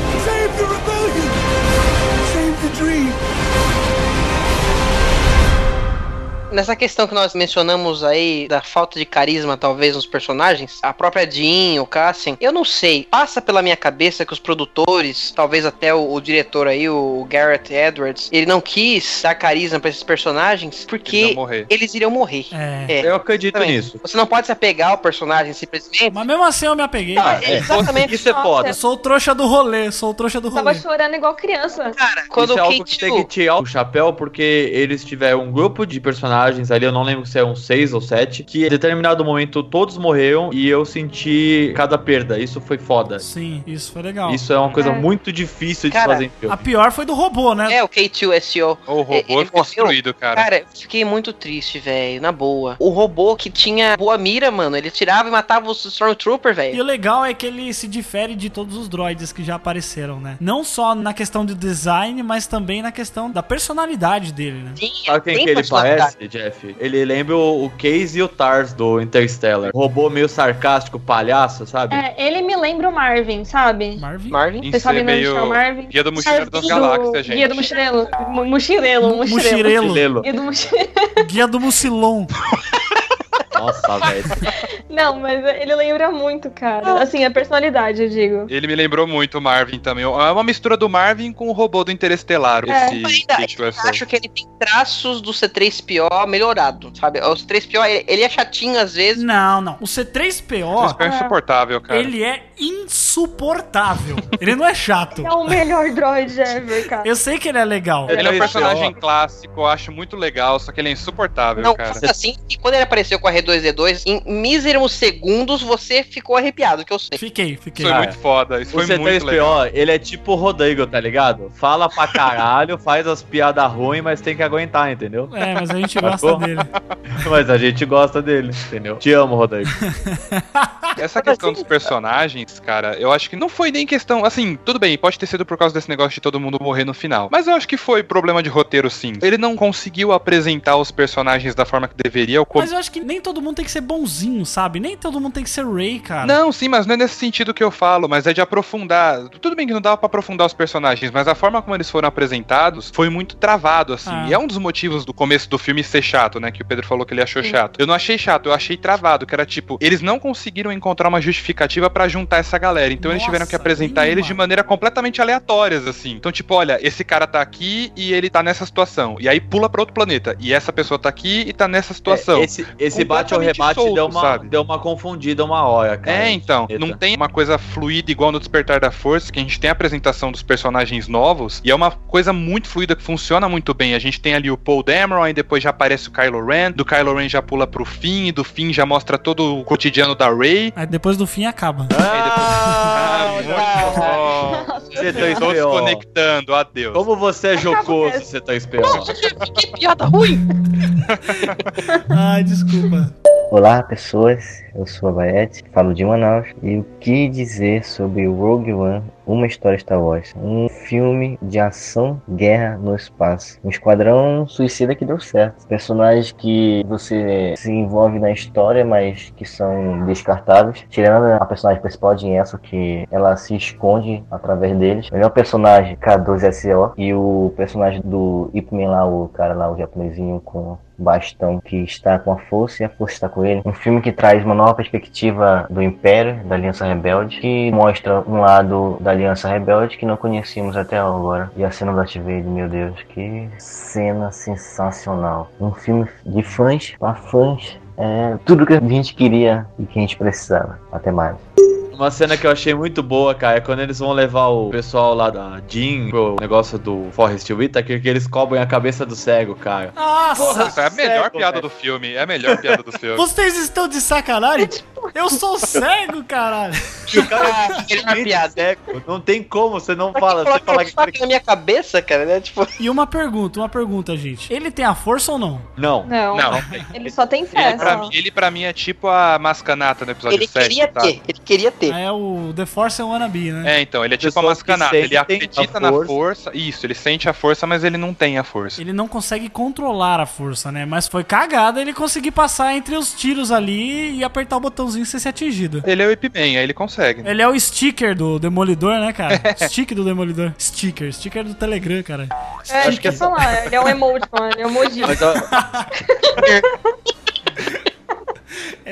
Nessa questão que nós mencionamos aí, da falta de carisma, talvez, nos personagens, a própria Jean, o Cassian, eu não sei, passa pela minha cabeça que os produtores, talvez até o, o diretor aí, o Garrett Edwards, ele não quis dar carisma pra esses personagens porque Eles eles iriam morrer. É. Eu acredito exatamente. nisso. Você não pode se apegar ao personagem simplesmente. Mas mesmo assim eu me apeguei. Ah, é, exatamente. Isso é foda. Eu sou o trouxa do rolê, sou o trouxa do rolê. Tava chorando igual criança. Cara, quando Isso é o algo que K2 tem que tirar o chapéu, porque eles tiveram um grupo de personagens ali, eu não lembro se eram seis ou sete, que em determinado momento todos morreram e eu senti cada perda. Isso foi foda. Sim, isso foi legal. Isso é uma coisa É. muito difícil de Cara, fazer em filme. A pior foi do robô, né? É, o K2SO. O robô Ele ficou destruído, cara. Cara, eu fiquei muito triste, velho, na boa. O robô que tinha boa mira, mano, ele tirava e matava os Stormtrooper, E velho. o legal é que ele se difere de todos os droids que já apareceram, né? Não só na questão do design, mas também na questão da personalidade dele, né? Sabe quem que ele parece, Jeff? Ele lembra o o Case e o Tars do Interstellar. Robô meio sarcástico, palhaço, sabe? É, ele me lembra o Marvin, sabe? Marvin? Marvin? Vocês sabem onde meio o Marvin? Guia do Mochileiro das Galáxias, gente. Guia do mochileiro. Mo- Mochilelo. Chilelo. Guia do mochileiro. Nossa, velho. Não, mas ele lembra muito, cara. Assim, a personalidade, eu digo. Ele me lembrou muito o Marvin também. É uma mistura do Marvin com o robô do Interestelar, É. esse Ainda, K2SO. eu acho que ele tem traços do C3PO melhorado, sabe? O C3PO, ele, ele é chatinho às vezes. Não, não. O C3PO, Isso é insuportável, cara. ele é insuportável. ele não é chato. É o melhor droid ever, cara. Eu sei que ele é legal. Ele é um K2SO. personagem clássico, eu acho muito legal, só que ele é insuportável, Não, cara. assim, que quando ele apareceu com a R2D2, em míseros segundos você ficou arrepiado, que eu sei. Fiquei, fiquei. Foi Cara, muito foda, isso O foi muito legal. C3PO, ele é tipo o Rodrigo, tá ligado? Fala pra caralho, faz as piadas ruins, mas tem que aguentar, entendeu? É, mas a gente gosta Sacou? dele. Mas a gente gosta dele, entendeu? Te amo, Rodrigo. Essa questão dos personagens, cara, eu acho que não foi nem questão. Assim, tudo bem, pode ter sido por causa desse negócio de todo mundo morrer no final. Mas eu acho que foi problema de roteiro, sim. Ele não conseguiu apresentar os personagens da forma que deveria. Mas eu acho que nem todo mundo tem que ser bonzinho, sabe? Nem todo mundo tem que ser Ray, cara. Não, sim, mas não é nesse sentido que eu falo, mas é de aprofundar. Tudo bem que não dava pra aprofundar os personagens, mas a forma como eles foram apresentados foi muito travado, assim. Ah. E é um dos motivos do começo do filme ser chato, né? Que o Pedro falou que ele achou chato. Eu não achei chato, eu achei travado, que era tipo, eles não conseguiram encontrar uma justificativa pra juntar essa galera. Então eles Nossa, tiveram que apresentar eles de maneira completamente aleatórias, assim. Então, tipo, olha, esse cara tá aqui e ele tá nessa situação. E aí pula pra outro planeta. E essa pessoa tá aqui e tá nessa situação. É, esse esse bate ou Completamente rebate solto, deu, uma, sabe? deu uma confundida uma hora, cara. É, então, Eita. não tem uma coisa fluida igual no Despertar da Força, que a gente tem a apresentação dos personagens novos, e é uma coisa muito fluida que funciona muito bem. A gente tem ali o Paul Dameron, aí depois já aparece o Kylo Ren, do Kylo Ren já pula pro fim, e do fim já mostra todo o cotidiano da Rey. Aí depois do fim acaba. Ah, muito bom. C3PO. Tô desconectando, adeus. Como você é jocoso, C3PO. Que piada ruim! Ai, desculpa. Olá pessoas, eu sou a Baete, falo de Manaus e o que dizer sobre Rogue One, uma história Star Wars, um filme de ação, guerra no espaço, um esquadrão suicida que deu certo, personagens que você se envolve na história, mas que são descartáveis, tirando a personagem principal de Enso que ela se esconde através deles, o melhor personagem K2SO e o personagem do Ip Man lá, o cara lá, o japonesinho com bastão que está com a força e a força está com ele. Um filme que traz uma nova perspectiva do Império, da Aliança Rebelde, que mostra um lado da Aliança Rebelde que não conhecíamos até agora. E a cena do Vader, meu Deus, que cena sensacional. Um filme de fãs para fãs. É tudo que a gente queria e que a gente precisava. Até mais. Uma cena que eu achei muito boa, cara, é quando eles vão levar o pessoal lá da Jean pro negócio do Forrest Whitaker, que eles cobrem a cabeça do cego, cara. Nossa! Porra, é a melhor cego, piada velho. do filme. É a melhor piada do filme. Vocês estão de sacanagem? Eu sou cego, caralho. O cara Ah, é realmente cego. Não tem como, você não fala. Você fala uma que. na minha cabeça, cara, né? Tipo, E uma pergunta, uma pergunta, gente. Ele tem a força ou não? Não. Não. Não. Ele só tem Ele fé. pra, só. mim, ele pra mim é tipo a mascanata no episódio ele 7. queria tá? ter, ele queria ter. É o The Force é Wannabe, né? É, então, ele é tipo a mascanata. Ele acredita na força. força. Isso, ele sente a força, mas ele não tem a força. Ele não consegue controlar a força, né? Mas foi cagada ele conseguir passar entre os tiros ali e apertar o botãozinho sem ser atingido. Ele é o Ip Man, aí ele consegue. Ele é o sticker do Demolidor, né, cara? Stick do Demolidor. Sticker. Sticker do Telegram, cara. É, acho que eu falar. Ele é um emoji, mano. Ele é um emoji. Mas eu,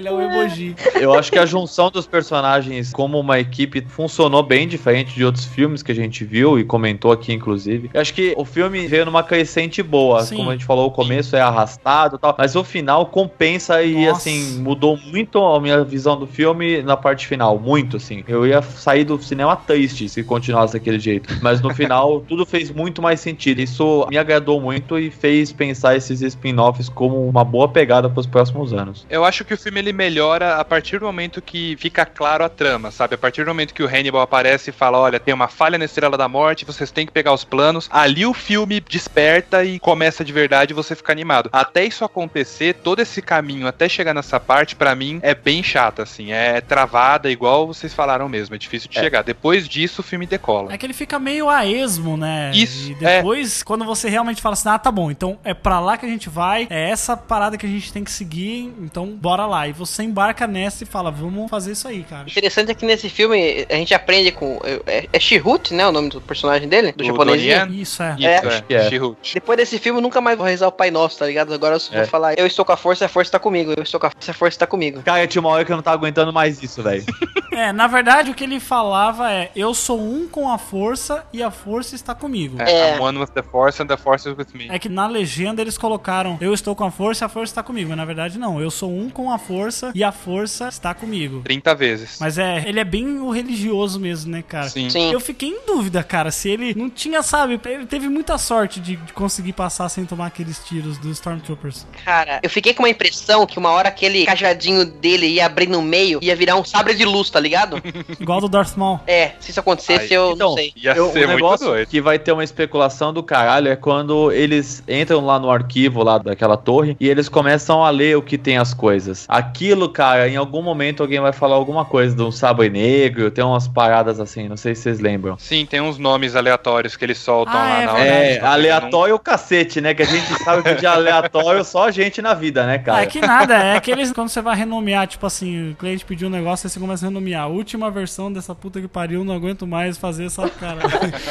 Ele é o emoji. eu acho que a junção dos personagens como uma equipe funcionou bem diferente de outros filmes que a gente viu e comentou aqui, inclusive. Eu acho que o filme veio numa crescente boa. Sim. Como a gente falou, o começo é arrastado e tal, mas o final compensa e, Nossa. assim, mudou muito a minha visão do filme na parte final. Muito, assim. Eu ia sair do cinema triste se continuasse daquele jeito. Mas no final, tudo fez muito mais sentido. Isso me agradou muito e fez pensar esses spin-offs como uma boa pegada para os próximos anos. Eu acho que o filme ele melhora a partir do momento que fica claro a trama, sabe? A partir do momento que o Hannibal aparece e fala: olha, tem uma falha na Estrela da Morte, vocês têm que pegar os planos. Ali o filme desperta e começa de verdade e você fica animado. Até isso acontecer, todo esse caminho até chegar nessa parte, pra mim, é bem chato, assim. É travada, igual vocês falaram mesmo. É difícil de É. chegar. Depois disso, o filme decola. É que ele fica meio a esmo, né? Isso, E depois, quando você realmente fala assim, ah, tá bom, então é pra lá que a gente vai, é essa parada que a gente tem que seguir, então bora lá. E você embarca nessa e fala, vamos fazer isso aí, cara. Interessante é que nesse filme a gente aprende com. É, é Shihut, né? O nome do personagem dele? Do. Donnie Isso, é. Isso, É. é. É. Chihut. Depois desse filme, eu nunca mais vou rezar o Pai Nosso, tá ligado? Agora eu só É. vou falar, eu estou com a força, a força tá comigo. Eu estou com a força, a força tá comigo. Cara, tinha uma hora que eu não tava aguentando mais isso, velho. É, na verdade, o que ele falava é, eu sou um com a força e a força está comigo. É, I'm one with the force and the force is with me. É que na legenda eles colocaram eu estou com a força e a força está comigo. Mas na verdade não, eu sou um com a força e a força está comigo. 30 vezes. Mas é, ele é bem o religioso mesmo, né, cara? Sim. Sim. Eu fiquei em dúvida, cara, se ele não tinha, sabe, ele teve muita sorte de, de conseguir passar sem tomar aqueles tiros dos Stormtroopers. Cara, eu fiquei com uma impressão que uma hora aquele cajadinho dele ia abrir no meio, ia virar um sabre de luz, tá ligado? Igual do Darth Maul. é, se isso acontecesse, Ai, eu então, não sei. Ia Eu- ser o muito negócio doido. que vai ter uma especulação do caralho é quando eles entram lá no arquivo lá daquela torre e eles começam a ler o que tem as coisas. Aquilo, cara, em algum momento alguém vai falar alguma coisa de um sabre negro, tem umas paradas assim, não sei se vocês lembram. Sim, tem uns nomes aleatórios que eles soltam Ah, lá é na hora. É, Não- aleatório o cacete, né? Que a gente sabe que de aleatório só a gente na vida, né, Ah, cara? é que nada, é aqueles quando você vai renomear, tipo assim, o cliente pediu um negócio, aí você começa a renomear. Última versão dessa puta que pariu, não aguento mais fazer essa cara.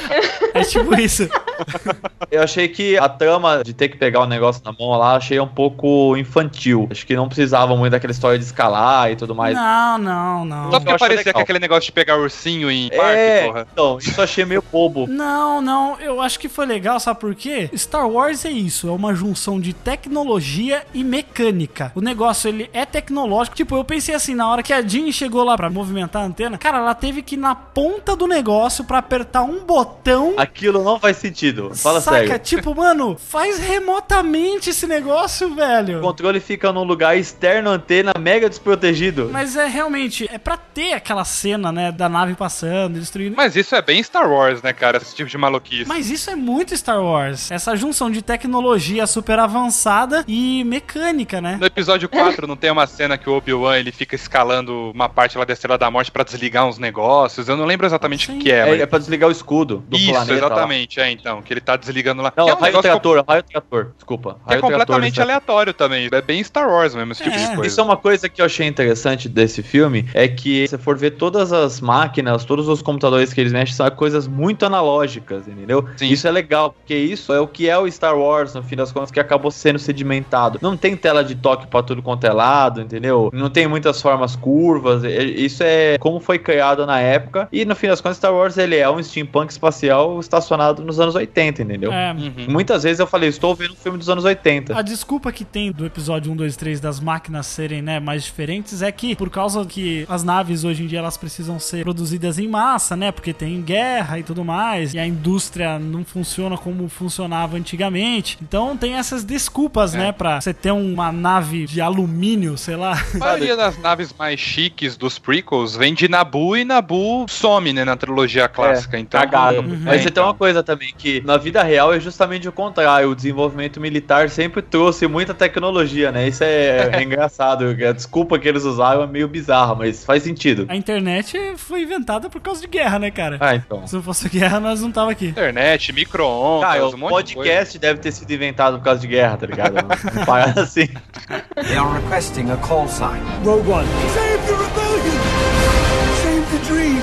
é tipo isso. Eu achei que a trama de ter que pegar o negócio na mão lá, achei um pouco infantil. Acho que não precisava muito daquela história de escalar e tudo mais. Não, não, não. Só porque parecia que aquele negócio de pegar ursinho em É, parque, porra. então, isso eu achei meio bobo. Não, não, eu acho que foi legal, sabe por quê? Star Wars é isso, é uma junção de tecnologia e mecânica. O negócio, ele é tecnológico. Tipo, eu pensei assim, na hora que a Jean chegou lá pra movimentar a antena, cara, ela teve que ir na ponta do negócio pra apertar um botão. Aquilo não faz sentido. Fala Saca? sério. Tipo, mano, faz remotamente esse negócio, velho. O controle fica num lugar externo, antena, mega desprotegido. Mas é realmente, é pra ter aquela cena, né, da nave passando, destruindo. Mas isso é bem Star Wars, né, cara? Esse tipo de maluquice. Mas isso é muito Star Wars. Essa junção de tecnologia super avançada e mecânica, né? No episódio 4 não tem uma cena que o Obi-Wan ele fica escalando uma parte lá da Estrela da Morte pra desligar uns negócios. Eu não lembro exatamente o que é, É, mas... é pra desligar o escudo do Isso, planeta. lá. exatamente, é então, que ele tá desligando lá. Não, é um raio trator, raio trator. Desculpa. que é raio trator completamente nessa- aleatório também. É bem Star Wars mesmo, esse tipo de coisa. Isso é uma coisa que eu achei interessante desse filme, é que se for ver todas as máquinas, todos os computadores que eles mexem, são coisas muito analógicas, entendeu? Isso é legal, porque isso é o que é o Star Wars, no fim das contas, que acabou sendo sedimentado. Não tem tela de toque pra tudo quanto é lado, entendeu? Não tem muitas formas curvas, é- isso é como foi criado na época, e no fim das contas, Star Wars ele é um steampunk espacial estacionado nos anos 80. 80, entendeu? É. Muitas vezes eu falei, estou vendo um filme dos anos 80. A desculpa que tem do episódio 1, 2 3 das máquinas serem, né, mais diferentes é que, por causa que as naves hoje em dia elas precisam ser produzidas em massa, né, porque tem guerra e tudo mais, e a indústria não funciona como funcionava antigamente. Então tem essas desculpas, né, pra você ter uma nave de alumínio, sei lá. A maioria das naves mais chiques dos prequels vem de Nabu e Nabu some, né, na trilogia clássica. É, então, cagado. Uhum. Mas É, você tem uma coisa também, que na vida real é justamente o contrário. O desenvolvimento militar sempre trouxe muita tecnologia, né? Isso é, é engraçado. A desculpa que eles usaram é meio bizarra, mas faz sentido. A internet foi inventada por causa de guerra, né, cara? Ah, então. Se não fosse guerra, nós não tava aqui. Internet, micro-ondas, um monte de coisa. podcast deve ter sido inventado por causa de guerra, tá ligado? Parada assim. They are requesting a call sign. Rogue One. Save the rebellion! Save the dream!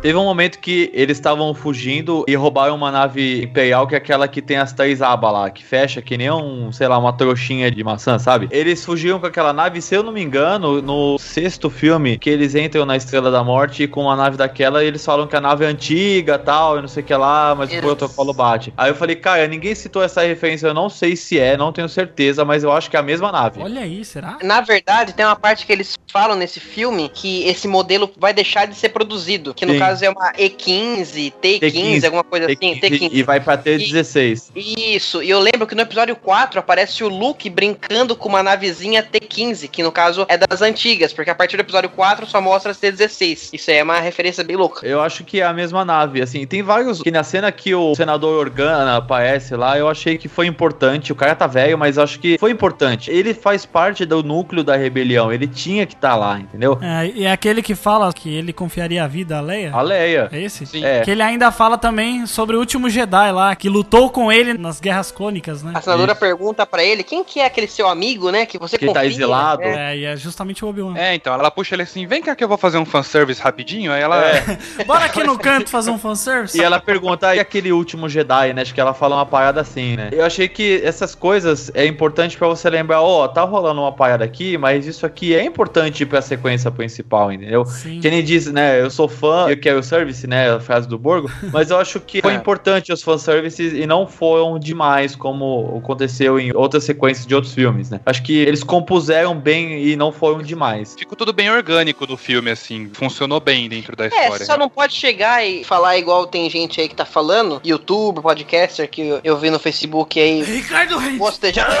Teve um momento que eles estavam fugindo e roubaram uma nave imperial, que é aquela que tem as três abas lá, que fecha que nem um, sei lá, uma trouxinha de maçã, sabe? Eles fugiram com aquela nave, se eu não me engano, no sexto filme, que eles entram na Estrela da Morte com uma nave daquela, e eles falam que a nave é antiga tal, e não sei o que lá, mas o protocolo bate. Aí eu falei, cara, ninguém citou essa referência, eu não sei se é, não tenho certeza, mas eu acho que é a mesma nave. Olha aí, será? Na verdade, tem uma parte que eles falam nesse filme que esse modelo vai deixar de ser produzido. Que no Sim. caso é uma E15, T15, alguma coisa assim. T15. E vai pra T16. Isso, e eu lembro que no episódio 4 aparece o Luke brincando com uma navezinha T15, que no caso é das antigas, porque a partir do episódio 4 só mostra as T16. Isso aí é uma referência bem louca. Eu acho que é a mesma nave, assim, tem vários, que na cena que o senador Organa aparece lá, eu achei que foi importante, o cara tá velho, mas acho que foi importante. Ele faz parte do núcleo da rebelião, ele tinha que estar lá, entendeu? É, e é aquele que fala que ele confiaria a vida a Leia? A Leia. É esse? Sim. É. Que ele ainda fala também sobre o último Jedi lá, que lutou com ele nas guerras clônicas, né? A senadora pergunta pra ele quem que é aquele seu amigo, né, que você Que tá exilado. É. É, e é justamente o Obi-Wan. É, então, ela puxa ele assim, vem cá que eu vou fazer um fanservice rapidinho, aí ela... Bora aqui no canto fazer um fanservice? E ela pergunta, e aquele último Jedi, né? Acho que ela fala uma parada assim, né? Eu achei que essas coisas é importante pra você lembrar, ó, tá rolando uma parada aqui, mas isso aqui é importante pra sequência principal, entendeu? Sim. Que nem diz, né? Eu sou fã, eu quero service, né? A frase do Borgo, mas eu acho que foi É. importante os fanservices e não foram demais como aconteceu em outras sequências de outros filmes, né? Acho que eles compuseram bem e não foram demais. Ficou tudo bem orgânico no filme, assim, funcionou bem dentro da É, história. você só não pode chegar e falar igual tem gente aí que tá falando, youtuber, podcaster, que eu- vi no Facebook aí, Ricardo Reis! bostejando.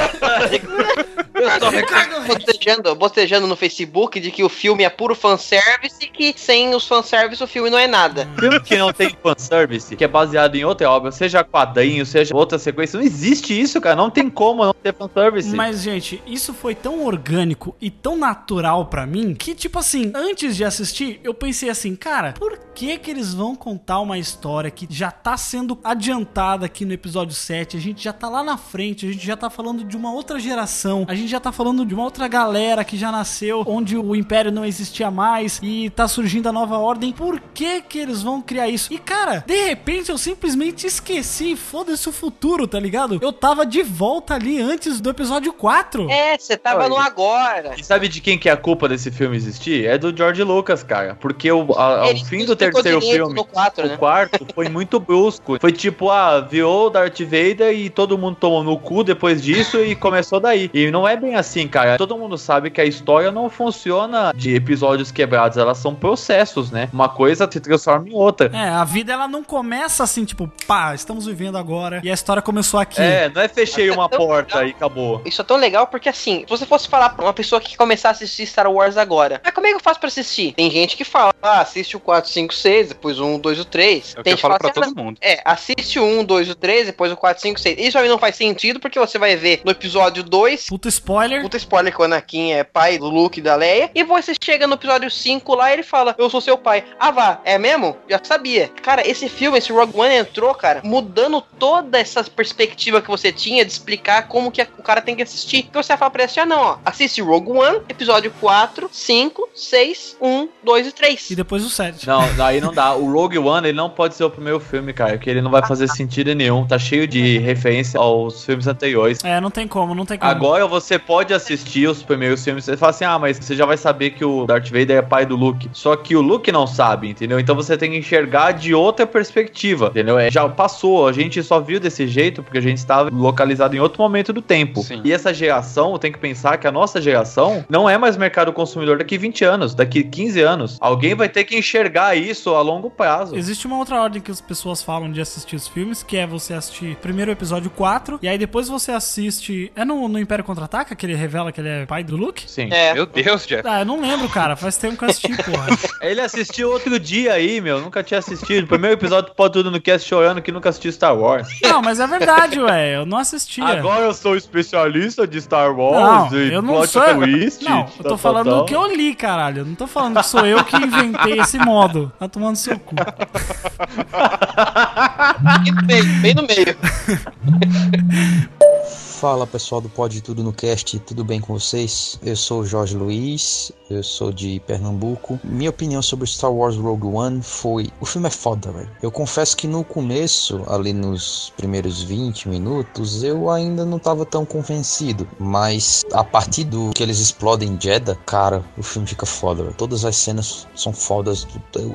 eu bostejando, bostejando no Facebook de que o filme é puro fanservice e que sem os fanservice o filme não é nada. Filme que não tem fanservice, que é baseado em outra obra, seja quadrinho, seja outra sequência, não existe isso, cara. Não tem como não ter fanservice. Mas, gente, isso foi tão orgânico e tão natural pra mim que, tipo assim, antes de assistir, eu pensei assim, cara, por que que eles vão contar uma história que já tá sendo adiantada aqui no episódio 7? A gente já tá lá na frente, a gente já tá falando de uma outra geração, a gente já tá falando de uma outra galera que já nasceu, onde o Império não existia mais e tá surgindo a nova ordem. Por que que eles vão criar isso? E, cara, de repente eu simplesmente esqueci, foda-se o futuro, tá ligado? Eu tava de volta ali antes do episódio 4. É, você tava no agora. E sabe de quem que é a culpa desse filme existir? É do George Lucas, cara. Porque o, a- ao Ele fim do terceiro filme, no quatro, o né? quarto foi muito brusco. Foi tipo, ah, virou o Darth Vader e todo mundo tomou no cu depois disso e começou daí. E não é bem assim, cara. Todo mundo sabe que a história não funciona de episódios quebrados, elas são processos, né? Uma coisa se transforma em outra. É, a vida ela não começa assim, tipo, pá, estamos vivendo agora e a história começou aqui. É, não é fechei uma porta e acabou. Isso é tão legal porque, assim, se você fosse falar pra uma pessoa que começar a assistir Star Wars agora, ah, como é que eu faço pra assistir? Tem gente que fala, ah, assiste o 4, 5, 6, depois o 1, 2 e o 3. É o que Tem eu que falo fala pra assim, todo ah, não, mundo. É, assiste o 1, 2 e o 3, depois o 4, 5, 6. Isso aí não faz sentido porque você vai ver no episódio 2. Puta spoiler. Puta spoiler que o Anakin é pai do Luke e da Leia. E você chega no episódio 5 lá e ele fala: Eu sou seu pai. Ah, vá, é mesmo? Já sabia. Cara, esse filme, esse Rogue One entrou, cara, mudando toda essa perspectiva que você tinha de explicar como que o cara tem que assistir. Porque você vai falar pra ele assim: ah, não, ó, assiste Rogue One, episódio 4, 5, 6, 1, 2 e 3. E depois o 7. Não, daí não dá. O Rogue One, ele não pode ser o primeiro filme, cara, porque ele não vai fazer sentido nenhum. Tá cheio de referência aos filmes anteriores. É, não tem como, não tem como. Agora você pode assistir os primeiros filmes e falar assim: ah, mas você já vai saber que o Darth Vader é pai do Luke. Só que o Luke não sabe, entendeu? Então você tem que enxergar de outra perspectiva, entendeu? É, já passou, a gente só viu desse jeito porque a gente estava localizado em outro momento do tempo. Sim. E essa geração, tem que pensar que a nossa geração não é mais mercado consumidor daqui 20 anos, daqui 15 anos. Alguém vai ter que enxergar isso a longo prazo. Existe uma outra ordem que as pessoas falam de assistir os filmes, que é você assistir primeiro o episódio 4, e aí depois você assiste. É no, no Império Contra-Ataca que ele revela que ele é pai do Luke? Sim. É. Meu Deus, Jeff. Ah, eu não lembro, cara. Faz tempo que eu assisti, porra. Ele assistiu outro dia aí, meu. Nunca tinha assistido. Primeiro episódio pode tudo no cast chorando que nunca assistiu Star Wars. Não, mas é verdade, ué. Eu não assistia. Agora eu sou especialista de Star Não, Wars e eu não plot sou. twist. Não, eu tô falando tal, do que eu li, caralho. Eu não tô falando que sou eu que inventei esse modo. Tá tomando seu cu. Bem no meio, bem no meio. Fala pessoal do Pode Tudo no Cast, tudo bem com vocês? Eu sou Jorge Luiz, eu sou de Pernambuco. Minha opinião sobre Star Wars Rogue One foi: o filme é foda, velho. Eu confesso que no começo, ali nos primeiros 20 minutos, eu ainda não tava tão convencido, mas a partir do que eles explodem Jeddah, cara, o filme fica foda, velho. Todas as cenas são fodas,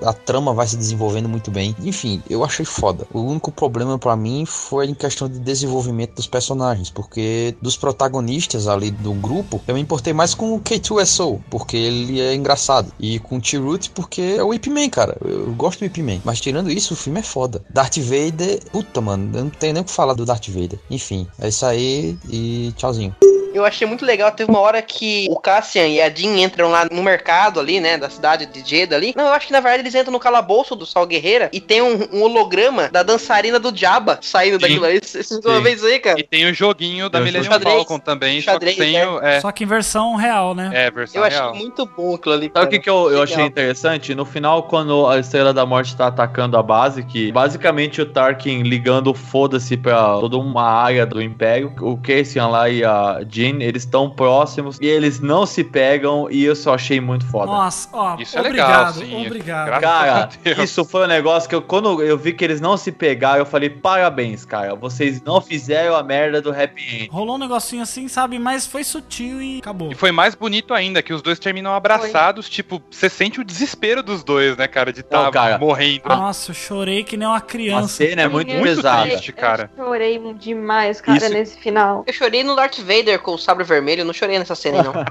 a trama vai se desenvolvendo muito bem. Enfim, eu achei foda. O único problema pra mim foi em questão de desenvolvimento dos personagens, porque dos protagonistas ali do grupo, eu me importei mais com o K2SO, porque ele é engraçado, e com o T-Root porque é o Ip Man, cara. Eu gosto do Ip Man, mas tirando isso, o filme é foda. Darth Vader, puta, mano, eu não tenho nem o que falar do Darth Vader. Enfim, é isso aí e tchauzinho. Eu achei muito legal. Teve uma hora que o Cassian e a Jean entram lá no mercado ali, né? Da cidade de Jeddah ali. Não, eu acho que na verdade eles entram no calabouço do Sol Guerreira e tem um, um holograma da dançarina do Jabba saindo daquilo ali. Vocês uma vez aí, cara? E tem o joguinho da Millennium xadrez. Falcon também, Xadrez, só que tem o. É, Só que em versão real, né? é versão Eu achei real. muito bom aquilo ali. Sabe cara. o que, que eu, eu achei interessante? No final, quando a Estrela da Morte tá atacando a base, que basicamente o Tarkin ligando foda-se pra toda uma área do Império, o Cassian lá e a Jean, eles estão próximos e eles não se pegam e isso eu achei muito foda. Nossa, ó, Isso é obrigado, legal, sim. obrigado. Cara, a isso foi um negócio que eu, quando eu vi que eles não se pegaram, eu falei, parabéns, cara. Vocês não fizeram a merda do happy end. Rolou um negocinho assim, sabe? Mas foi sutil e acabou. E foi mais bonito ainda, que os dois terminam abraçados, tipo, você sente o desespero dos dois, né, cara, de estar cara. morrendo. Nossa, eu chorei que nem uma A criança. cena é muito, Muito pesada. triste, cara. Eu chorei demais, cara, Isso- nesse final. Eu chorei no Darth Vader com o sabre vermelho, eu não chorei nessa cena, não.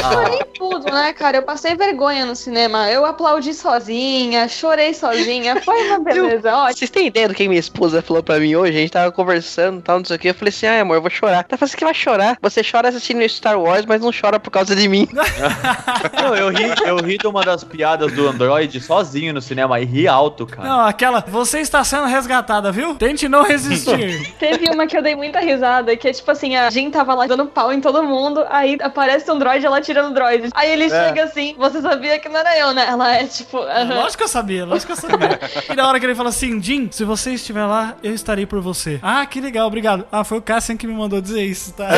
Chorei tudo, né, cara? Eu passei vergonha no cinema. Eu aplaudi sozinha, chorei sozinha. Foi uma beleza, ótimo. Vocês têm ideia do que minha esposa falou pra mim hoje? A gente tava conversando tal, não sei o que. Eu falei assim, ai amor, eu vou chorar. Ela falou assim, que vai chorar? Você chora assistindo Star Wars, mas não chora por causa de mim. Não, eu ri, eu ri de uma das piadas do Android sozinho no cinema e ri alto, cara. Não, aquela. Você está sendo resgatada, viu? Tente não resistir. Teve uma que eu dei muita risada, que é tipo assim, a Jean tava lá dando pau em todo mundo, aí aparece um droid, ela tirando o droid. Aí ele É. chega assim, você sabia que não era eu, né? Ela é tipo, aham. Lógico que eu sabia, lógico que eu sabia. E na hora que ele fala assim, Jim, se você estiver lá, eu estarei por você. Ah, que legal, obrigado. Ah, foi o Cassian que me mandou dizer isso, tá?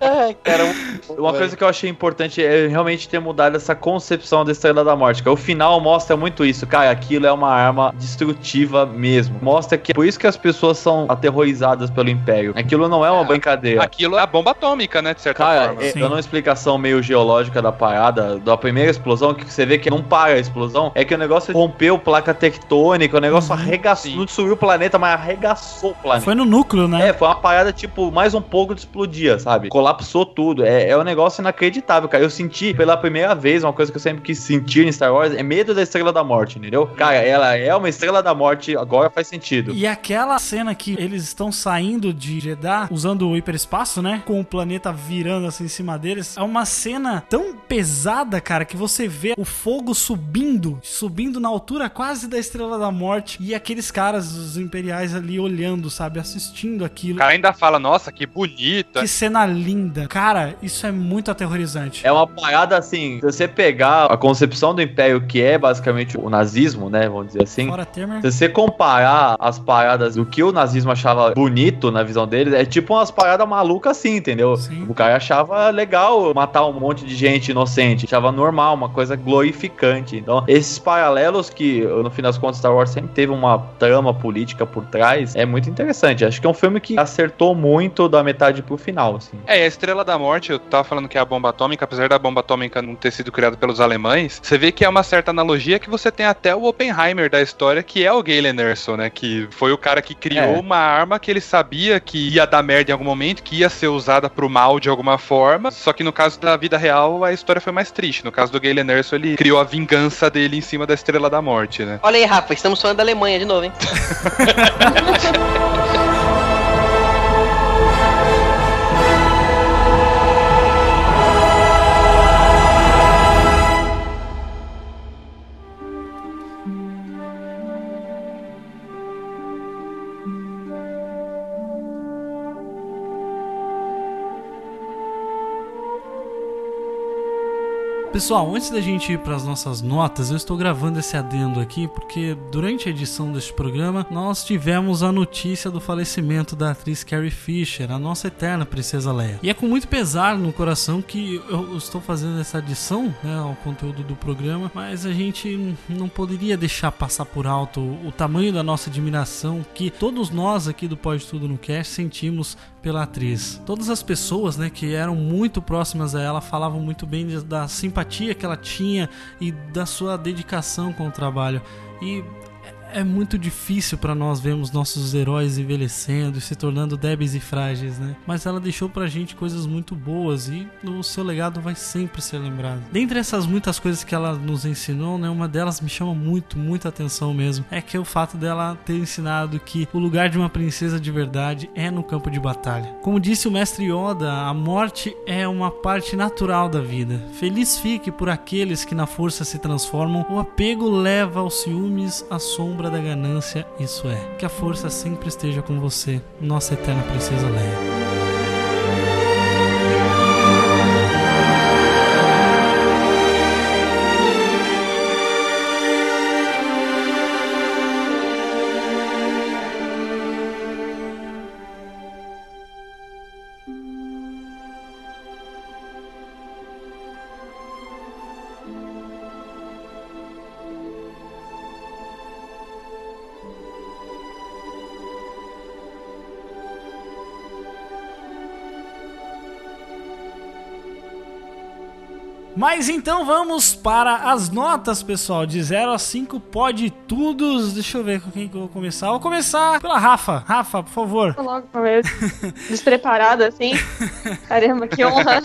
Ai, cara. Uma coisa que eu achei importante é realmente ter mudado essa concepção da Estrela da Morte. Que o final mostra muito isso, cara. Aquilo é uma arma destrutiva mesmo. Mostra que é por isso que as pessoas são aterrorizadas pelo Império. Aquilo não é uma brincadeira. Aquilo é a bomba atômica, né, de certa Cara, forma. é, dando uma explicação meio geológica da parada, da primeira explosão, que você vê que não para a explosão, é que o negócio rompeu placa tectônica, o negócio arregaçou, Sim. não destruiu o planeta, mas arregaçou o planeta. Foi no núcleo, né? É, foi uma parada, tipo, mais um pouco de explodia, sabe? Colapsou tudo. É, é um negócio inacreditável, cara. Eu senti pela primeira vez, uma coisa que eu sempre quis sentir em Star Wars, é medo da Estrela da Morte, entendeu? Cara, ela é uma Estrela da Morte, agora faz sentido. E aquela cena que eles estão saindo de Jeddah, usando o hiperespaço, né? Com o planeta virando assim em cima deles. É uma cena tão pesada, cara, que você vê o fogo subindo, subindo na altura quase da Estrela da Morte. E aqueles caras, os imperiais ali olhando, sabe? Assistindo O aquilo. cara ainda fala, nossa, que bonita. Que cena linda. Cara, isso é muito aterrorizante. É uma parada assim, se você pegar a concepção do Império, que é basicamente o nazismo, né? Vamos dizer assim. Fora Temer. Se você comparar as paradas do que o nazismo achava bonito na visão deles, é tipo umas paradas malucas assim, entendeu? O cara achava legal matar um monte de gente inocente, achava normal, uma coisa glorificante. Então, esses paralelos que, no fim das contas, Star Wars sempre teve uma trama política por trás, é muito interessante. Acho que é um filme que acertou muito da metade pro final, assim. É, a Estrela da Morte, eu tava falando que é a bomba atômica, apesar da bomba atômica não ter sido criada pelos alemães, você vê que é uma certa analogia que você tem até o Oppenheimer da história, que é o Galen Erso, né? Que foi o cara que criou É. uma arma que ele sabia que ia dar merda em algum momento, que ia ser usada pro mal de alguma forma. Só que no caso da vida real, a história foi mais triste. No caso do Galen Erso, ele criou a vingança dele em cima da Estrela da Morte, né? Olha aí, Rafa, estamos falando da Alemanha de novo, hein? Pessoal, antes da gente ir para as nossas notas, eu estou gravando esse adendo aqui porque durante a edição deste programa nós tivemos a notícia do falecimento da atriz Carrie Fisher, a nossa eterna Princesa Leia. E é com muito pesar no coração que eu estou fazendo essa adição né, ao conteúdo do programa, mas a gente não poderia deixar passar por alto o tamanho da nossa admiração que todos nós aqui do Pode Tudo no Cast sentimos pela atriz. Todas as pessoas, né, que eram muito próximas a ela falavam muito bem da simpatia que ela tinha e da sua dedicação com o trabalho. E é muito difícil para nós vermos nossos heróis envelhecendo e se tornando débeis e frágeis, né? Mas ela deixou pra gente coisas muito boas e o seu legado vai sempre ser lembrado. Dentre essas muitas coisas que ela nos ensinou, né, uma delas me chama muito, muita atenção mesmo, é que é o fato dela ter ensinado que o lugar de uma princesa de verdade é no campo de batalha. Como disse o mestre Yoda, a morte é uma parte natural da vida. Feliz fique por aqueles que na força se transformam, o apego leva aos ciúmes, a sombra da ganância, isso é. Que a força sempre esteja com você, nossa eterna princesa Leia. Mas então vamos para as notas, pessoal. De 0 a 5 pode tudo. Deixa eu ver com quem que eu vou começar. Vou começar pela Rafa. Rafa, por favor. Tô logo eu despreparada assim. Caramba, que honra.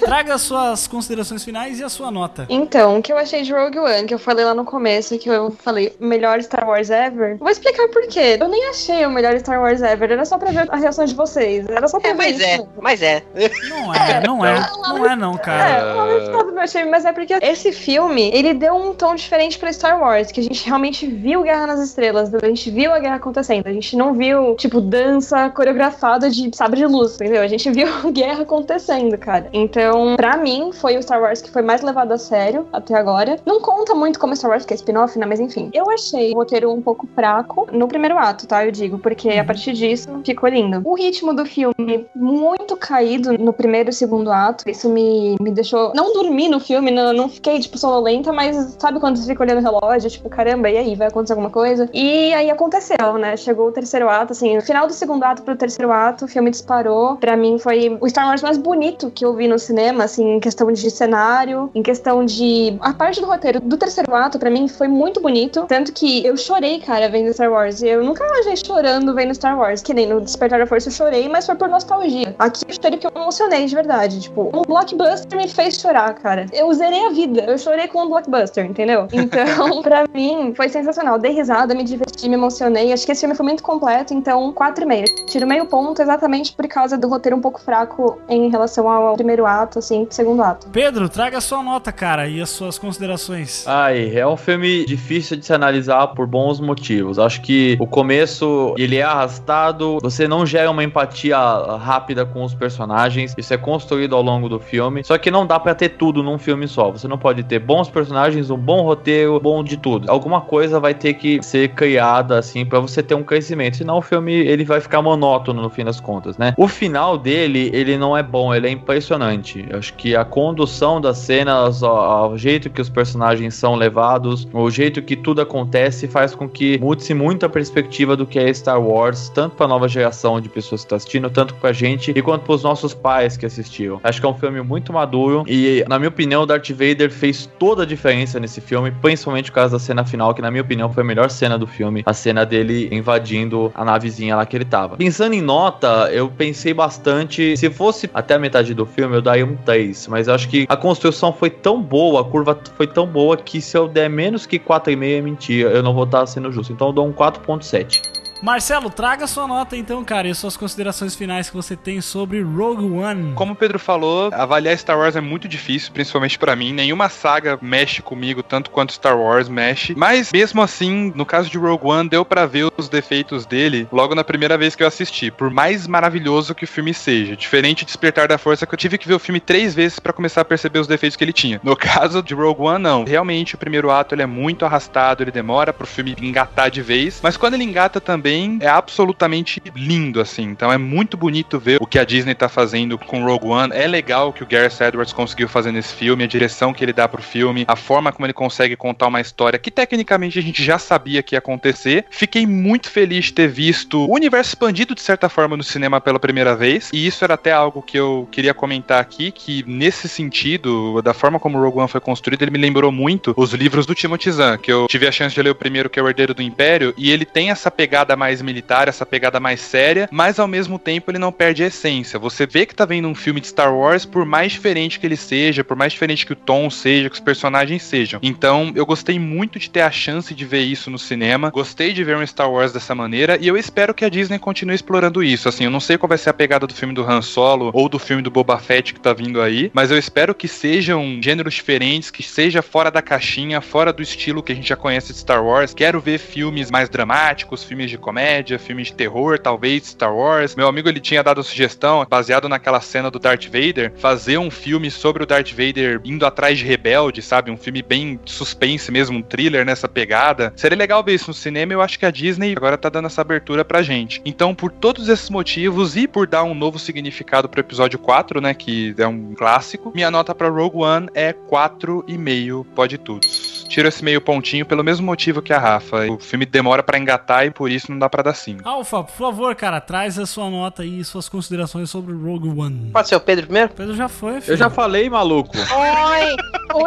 Traga suas considerações finais e a sua nota. Então, o que eu achei de Rogue One, que eu falei lá no começo, que eu falei melhor Star Wars ever, vou explicar por quê. Eu nem achei o melhor Star Wars ever, era só pra ver a reação de vocês. Era só pra É, ver mas isso. é, mas é. Não é, não é. Não é não, É, cara. uma todo meu time, mas é porque esse filme, ele deu um tom diferente pra Star Wars, que a gente realmente viu Guerra nas Estrelas, a gente viu a guerra acontecendo, a gente não viu, tipo, dança coreografada de sabre de luz, entendeu? A gente viu guerra acontecendo, cara. Então, pra mim, foi o Star Wars que foi mais levado a sério até agora. Não conta muito como Star Wars, que é spin-off, né? Mas enfim. Eu achei o roteiro um pouco fraco no primeiro ato, tá? Eu digo, porque a partir disso ficou lindo. O ritmo do filme muito caído no primeiro e segundo ato. Isso me, me deixou. Não dormi no filme, não, não fiquei, tipo, sonolenta, mas sabe quando você fica olhando o relógio, tipo, caramba, e aí? Vai acontecer alguma coisa? E aí aconteceu, né? Chegou o terceiro ato, assim, no final do segundo ato pro terceiro ato, o filme disparou. Pra mim foi o Star Wars mais bonito que eu vi no cinema, assim, em questão de cenário, em questão de. A parte do roteiro do terceiro ato, pra mim, foi muito bonito. Tanto que eu chorei, cara, vendo Star Wars. Eu nunca imaginei chorando vendo Star Wars. Que nem no Despertar da Força eu chorei, mas foi por nostalgia. Aqui eu chorei porque eu emocionei de verdade. Tipo, um blockbuster me fez chorar, cara. Eu zerei a vida. Eu chorei com um blockbuster, entendeu? Então, pra mim, foi sensacional. Dei risada, me diverti, me emocionei. Acho que esse filme foi muito completo, então 4,5. Tiro meio ponto exatamente por causa do roteiro um pouco fraco em relação ao primeiro ato, assim, segundo ato. Pedro, traga a sua nota, cara, e as suas considerações. Ai, é um filme difícil de se analisar por bons motivos. Acho que o começo ele é arrastado, você não gera uma empatia rápida com os personagens. Isso é construído ao longo do filme. Só que não dá pra ter tudo tudo num filme só. Você não pode ter bons personagens, um bom roteiro, bom de tudo. Alguma coisa vai ter que ser criada assim para você ter um crescimento, senão o filme ele vai ficar monótono no fim das contas, né? O final dele, ele não é bom, ele é impressionante. Eu acho que a condução das cenas, o, jeito que os personagens são levados, o jeito que tudo acontece faz com que mude-se muito a perspectiva do que é Star Wars, tanto para a nova geração de pessoas que está assistindo, tanto pra gente e quanto pros nossos pais que assistiram. Acho que é um filme muito maduro e, na minha opinião, o Darth Vader fez toda a diferença nesse filme, principalmente por causa da cena final, que na minha opinião foi a melhor cena do filme, a cena dele invadindo a navezinha lá que ele tava. Pensando em nota, eu pensei bastante, se fosse até a metade do filme, eu daria um 3, mas acho que a construção foi tão boa, a curva foi tão boa que se eu der menos que 4,5 é mentira, eu não vou estar sendo justo. Então eu dou um 4.7. Marcelo, traga sua nota então, cara, e suas considerações finais que você tem sobre Rogue One. Como o Pedro falou, avaliar Star Wars é muito difícil, principalmente para mim. Nenhuma saga mexe comigo tanto quanto Star Wars mexe. Mas mesmo assim, no caso de Rogue One, deu para ver os defeitos dele logo na primeira vez que eu assisti. Por mais maravilhoso que o filme seja, diferente de Despertar da Força, que eu tive que ver o filme três vezes para começar a perceber os defeitos que ele tinha. No caso de Rogue One, não. Realmente, o primeiro ato ele é muito arrastado, ele demora pro filme engatar de vez. Mas quando ele engata também também é absolutamente lindo, assim. Então é muito bonito ver o que a Disney tá fazendo com Rogue One. É legal que o Gareth Edwards conseguiu fazer nesse filme, a direção que ele dá pro filme, a forma como ele consegue contar uma história que tecnicamente a gente já sabia que ia acontecer. Fiquei muito feliz de ter visto o universo expandido de certa forma no cinema pela primeira vez. E isso era até algo que eu queria comentar aqui, que nesse sentido, da forma como Rogue One foi construído, ele me lembrou muito os livros do Timothy Zahn, que eu tive a chance de ler o primeiro, que é o Herdeiro do Império, e ele tem essa pegada mais militar, essa pegada mais séria, mas ao mesmo tempo ele não perde a essência. Você vê que tá vendo um filme de Star Wars, por mais diferente que ele seja, por mais diferente que o tom seja, que os personagens sejam. Então, eu gostei muito de ter a chance de ver isso no cinema. Gostei de ver um Star Wars dessa maneira e eu espero que a Disney continue explorando isso. Assim, eu não sei qual vai ser a pegada do filme do Han Solo ou do filme do Boba Fett que tá vindo aí, mas eu espero que sejam gêneros diferentes, que seja fora da caixinha, fora do estilo que a gente já conhece de Star Wars. Quero ver filmes mais dramáticos, filmes de comédia, filmes de terror, talvez Star Wars. Meu amigo ele tinha dado a sugestão, baseado naquela cena do Darth Vader, fazer um filme sobre o Darth Vader indo atrás de rebelde, sabe? Um filme bem suspense mesmo, um thriller nessa pegada. Seria legal ver isso no cinema. Eu acho que a Disney agora tá dando essa abertura pra gente. Então, por todos esses motivos e por dar um novo significado pro episódio 4, né, que é um clássico, minha nota para Rogue One é 4,5 pode tudo. Tiro esse meio pontinho pelo mesmo motivo que a Rafa. O filme demora para engatar e por isso não dá para dar 5. Alfa, por favor, cara, traz a sua nota aí e suas considerações sobre Rogue One. Pode ser o Pedro primeiro? Pedro já foi, filho. Eu já falei, maluco. Oi!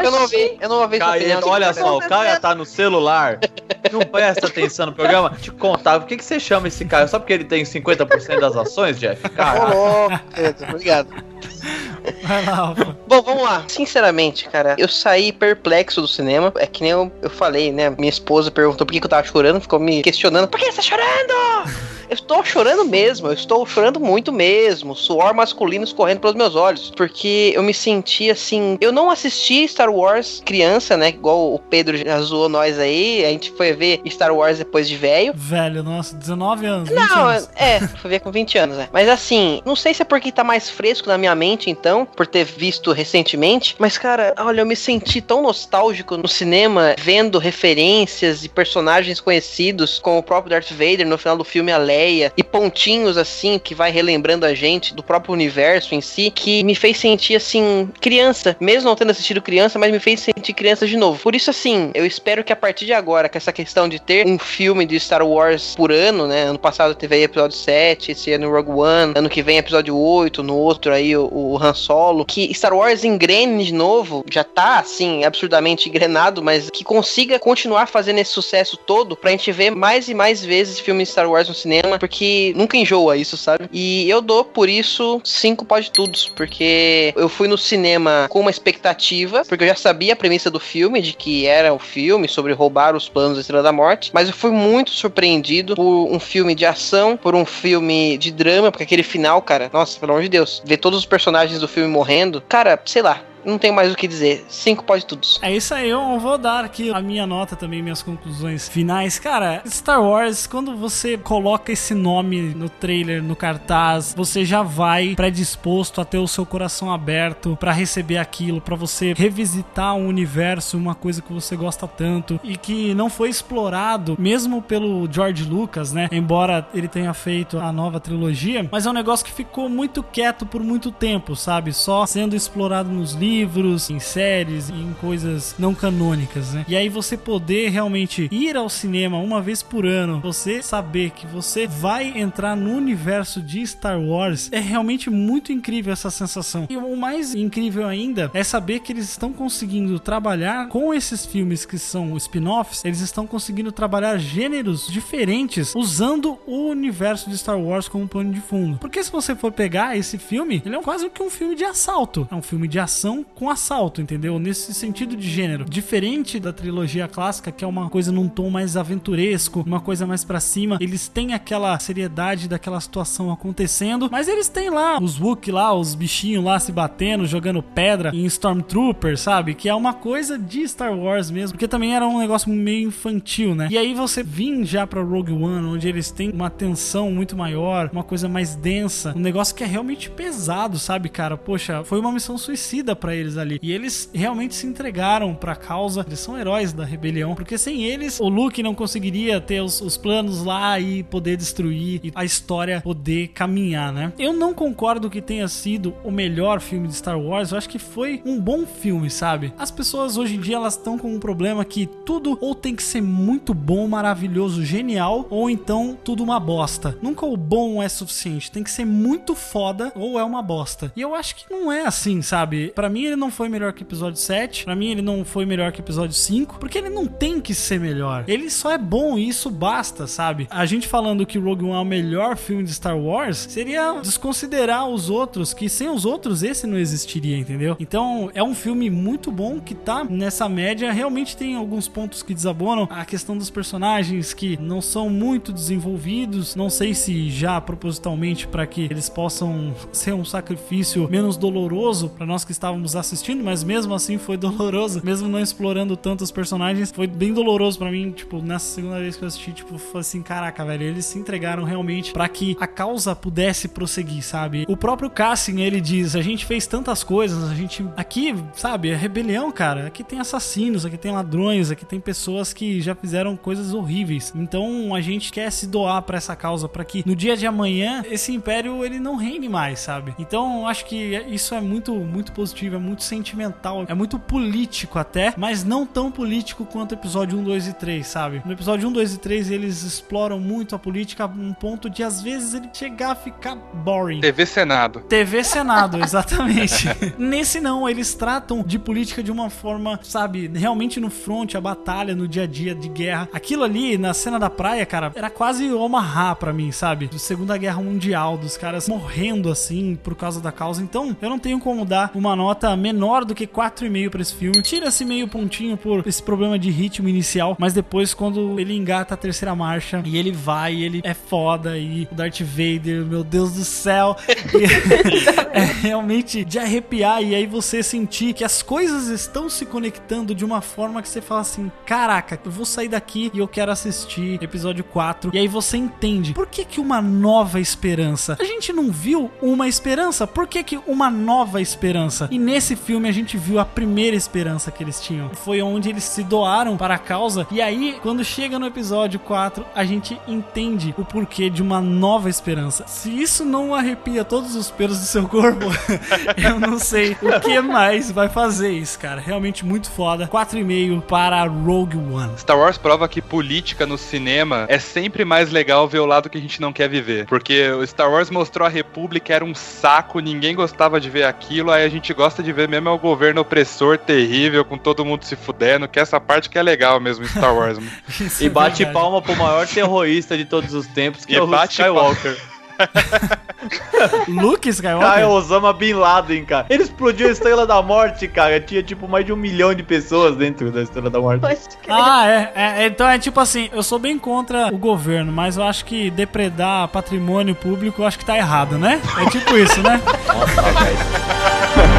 eu não ouvi, eu não ouvi olha só, o Caio tá no celular, não presta atenção no programa. Te contar, por que, que você chama esse Caio? Só porque ele tem 50% das ações, Jeff? Ô, Cara, louco, Pedro, obrigado. Bom, vamos lá. Sinceramente, cara, eu saí perplexo do cinema. É que nem eu, eu falei, né? Minha esposa perguntou por que, que eu tava chorando, ficou me questionando. Por que você tá chorando? Eu estou chorando mesmo, eu estou chorando muito mesmo. Suor masculino escorrendo pelos meus olhos. Porque eu me senti assim. Eu não assisti Star Wars criança, né? Igual o Pedro já zoou nós aí. A gente foi ver Star Wars depois de velho. Velho, nossa, 19 anos. 20 Não, anos. é, foi ver com 20 anos, né? Mas assim, não sei se é porque tá mais fresco na minha mente, então, por ter visto recentemente. Mas, cara, olha, eu me senti tão nostálgico no cinema, vendo referências e personagens conhecidos, como o próprio Darth Vader no final do filme A Leia, e pontinhos assim que vai relembrando a gente do próprio universo em si, que me fez sentir assim, criança, mesmo não tendo assistido criança, mas me fez sentir criança de novo. Por isso, assim, eu espero que a partir de agora, com essa questão de ter um filme de Star Wars por ano, né? Ano passado teve aí episódio 7, esse ano Rogue One, ano que vem episódio 8, no outro aí o, o Han Solo, que Star Wars engrene de novo, já tá assim, absurdamente engrenado, mas que consiga continuar fazendo esse sucesso todo pra gente ver mais e mais vezes filmes de Star Wars no cinema, porque nunca enjoa isso, sabe? E eu dou por isso cinco pode tudos, porque eu fui no cinema com uma expectativa, porque eu já sabia a premissa do filme, de que era o filme sobre roubar os planos da Estrela da Morte, mas eu fui muito surpreendido por um filme de ação, por um filme de drama, porque aquele final, cara, nossa, pelo amor de Deus, ver todos os personagens do filme morrendo, cara, sei lá, não tenho mais o que dizer. Cinco pode tudo. É isso aí, eu vou dar aqui a minha nota também, minhas conclusões finais. Cara, Star Wars, quando você coloca esse nome no trailer, no cartaz, você já vai predisposto a ter o seu coração aberto pra receber aquilo, pra você revisitar um universo, uma coisa que você gosta tanto e que não foi explorado, mesmo pelo George Lucas, né? Embora ele tenha feito a nova trilogia, mas é um negócio que ficou muito quieto por muito tempo, sabe? Só sendo explorado nos livros, em séries, em coisas não canônicas, né? E aí você poder realmente ir ao cinema uma vez por ano, você saber que você vai entrar no universo de Star Wars, é realmente muito incrível essa sensação. E o mais incrível ainda é saber que eles estão conseguindo trabalhar com esses filmes que são spin-offs, eles estão conseguindo trabalhar gêneros diferentes usando o universo de Star Wars como pano de fundo. Porque se você for pegar esse filme, ele é quase que um filme de assalto. É um filme de ação com assalto, entendeu? Nesse sentido de gênero. Diferente da trilogia clássica, que é uma coisa num tom mais aventuresco, uma coisa mais para cima. Eles têm aquela seriedade daquela situação acontecendo, mas eles têm lá os Wookiee lá, os bichinhos lá se batendo, jogando pedra em Stormtrooper, sabe? Que é uma coisa de Star Wars mesmo, porque também era um negócio meio infantil, né? E aí você vir já para Rogue One, onde eles têm uma tensão muito maior, uma coisa mais densa, um negócio que é realmente pesado, sabe, cara? Poxa, foi uma missão suicida para eles ali. E eles realmente se entregaram pra causa. Eles são heróis da rebelião, porque sem eles, o Luke não conseguiria ter os, os planos lá e poder destruir e a história poder caminhar, né? Eu não concordo que tenha sido o melhor filme de Star Wars. Eu acho que foi um bom filme, sabe? As pessoas hoje em dia elas estão com um problema que tudo ou tem que ser muito bom, maravilhoso, genial, ou então tudo uma bosta. Nunca o bom é suficiente. Tem que ser muito foda ou é uma bosta. E eu acho que não é assim, sabe? Para mim ele não foi melhor que episódio 7. Para mim ele não foi melhor que episódio 5, porque ele não tem que ser melhor. Ele só é bom e isso basta, sabe? A gente falando que Rogue One é o melhor filme de Star Wars seria desconsiderar os outros, que sem os outros esse não existiria, entendeu? Então é um filme muito bom que tá nessa média. Realmente tem alguns pontos que desabonam. A questão dos personagens que não são muito desenvolvidos. Não sei se já propositalmente para que eles possam ser um sacrifício menos doloroso para nós que estávamos assistindo, mas mesmo assim foi doloroso, mesmo não explorando tanto os personagens, foi bem doloroso para mim, tipo, nessa segunda vez que eu assisti, tipo, foi assim, caraca, velho, eles se entregaram realmente para que a causa pudesse prosseguir, sabe? O próprio Cassin, ele diz, a gente fez tantas coisas, a gente aqui, sabe, é rebelião, cara. Aqui tem assassinos, aqui tem ladrões, aqui tem pessoas que já fizeram coisas horríveis. Então a gente quer se doar para essa causa para que no dia de amanhã esse império ele não reine mais, sabe? Então acho que isso é muito muito positivo, é muito sentimental, é muito político até, mas não tão político quanto o episódio 1, 2 e 3, sabe? No episódio 1, 2 e 3 eles exploram muito a política a um ponto de às vezes ele chegar a ficar boring. TV Senado. TV Senado, exatamente. Nesse não, eles tratam de política de uma forma, sabe, realmente no front, a batalha, no dia a dia de guerra. Aquilo ali, na cena da praia, cara, era quase Omaha pra mim, sabe? De Segunda Guerra Mundial, dos caras morrendo assim por causa da causa. Então, eu não tenho como dar uma nota menor do que 4,5 pra esse filme. Tira-se meio pontinho por esse problema de ritmo inicial, mas depois, quando ele engata a terceira marcha e ele vai, ele é foda e o Darth Vader, meu Deus do céu, é realmente de arrepiar e aí você sentir que as coisas estão se conectando de uma forma que você fala assim: caraca, eu vou sair daqui e eu quero assistir episódio 4. E aí você entende por que, que uma nova esperança? A gente não viu uma esperança, por que, que uma nova esperança? E nesse filme a gente viu a primeira esperança que eles tinham. Foi onde eles se doaram para a causa. E aí, quando chega no episódio 4, a gente entende o porquê de uma nova esperança. Se isso não arrepia todos os pelos do seu corpo, eu não sei o que mais vai fazer isso, cara. Realmente muito foda. 4,5 para Rogue One. Star Wars prova que política no cinema é sempre mais legal ver o lado que a gente não quer viver. Porque o Star Wars mostrou a República era um saco, ninguém gostava de ver aquilo, aí a gente gosta de ver mesmo é o governo opressor terrível, com todo mundo se fudendo, que essa parte que é legal mesmo em Star Wars. mano. E bate palma pro maior terrorista de todos os tempos, que E é o Luke bate Skywalker. Luke Skywalker? Ah, é Osama Bin Laden, cara. Ele explodiu a Estrela da Morte, cara. Tinha tipo mais de um milhão de pessoas dentro da Estrela da Morte. Ah, é, é, Então é tipo assim, eu sou bem contra o governo, mas eu acho que depredar patrimônio público, eu acho que tá errado, né? É tipo isso, né? Nossa.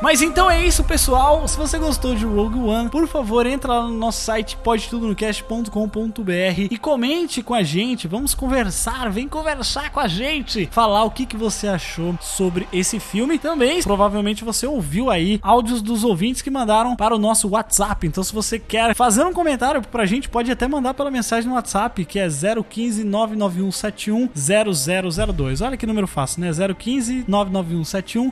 Mas então é isso, pessoal. Se você gostou de Rogue One, por favor, entra lá no nosso site podetudonocast.com.br e comente com a gente. Vamos conversar, vem conversar com a gente, falar o que, que você achou sobre esse filme. Também, provavelmente você ouviu aí áudios dos ouvintes que mandaram para o nosso WhatsApp. Então, se você quer fazer um comentário pra gente, pode até mandar pela mensagem no WhatsApp, que é 015 99171 0002. Olha que número fácil, né? 015 99171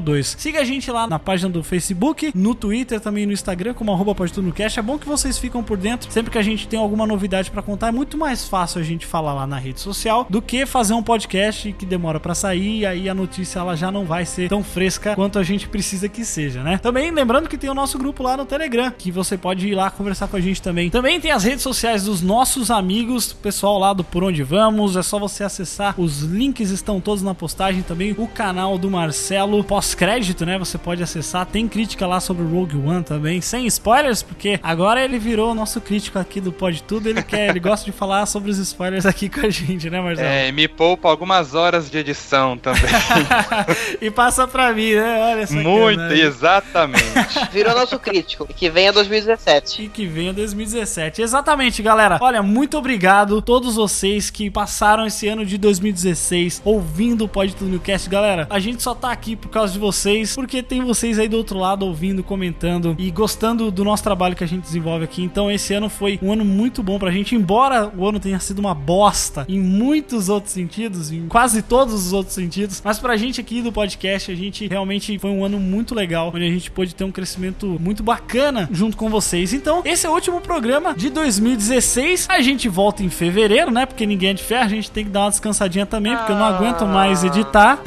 0002. Siga a gente lá na página do Facebook, no Twitter, também no Instagram, como arroba Pode Tudo no Cast. É bom que vocês ficam por dentro. Sempre que a gente tem alguma novidade pra contar, é muito mais fácil a gente falar lá na rede social do que fazer um podcast que demora pra sair e aí a notícia ela já não vai ser tão fresca quanto a gente precisa que seja, né? Também lembrando que tem o nosso grupo lá no Telegram, que você pode ir lá conversar com a gente também. Também tem as redes sociais dos nossos amigos, pessoal lá do Por Onde Vamos. É só você acessar, os links estão todos na postagem também. O canal do Marcelo pós-crédito, né? Você pode acessar. Tem crítica lá sobre o Rogue One também, sem spoilers, porque agora ele virou o nosso crítico aqui do Pode Tudo. Ele quer, ele gosta de falar sobre os spoilers aqui com a gente, né, Marcelo? É, me poupa algumas horas de edição também. e passa pra mim, né? Olha essa Muito, exatamente. Virou nosso crítico. E que venha 2017. E que venha 2017. Exatamente, galera. Olha, muito obrigado a todos vocês que passaram esse ano de 2016 ouvindo o Pode Tudo no Cast. Galera, a gente só tá aqui por causa de vocês, porque tem vocês aí do outro lado ouvindo, comentando e gostando do nosso trabalho que a gente desenvolve aqui. Então, esse ano foi um ano muito bom pra gente, embora o ano tenha sido uma bosta em muitos outros sentidos, em quase todos os outros sentidos, mas pra gente aqui do podcast, a gente realmente foi um ano muito legal, onde a gente pôde ter um crescimento muito bacana junto com vocês. Então, esse é o último programa de 2016. A gente volta em fevereiro, né? Porque ninguém é de ferro, a gente tem que dar uma descansadinha também, porque eu não aguento mais editar.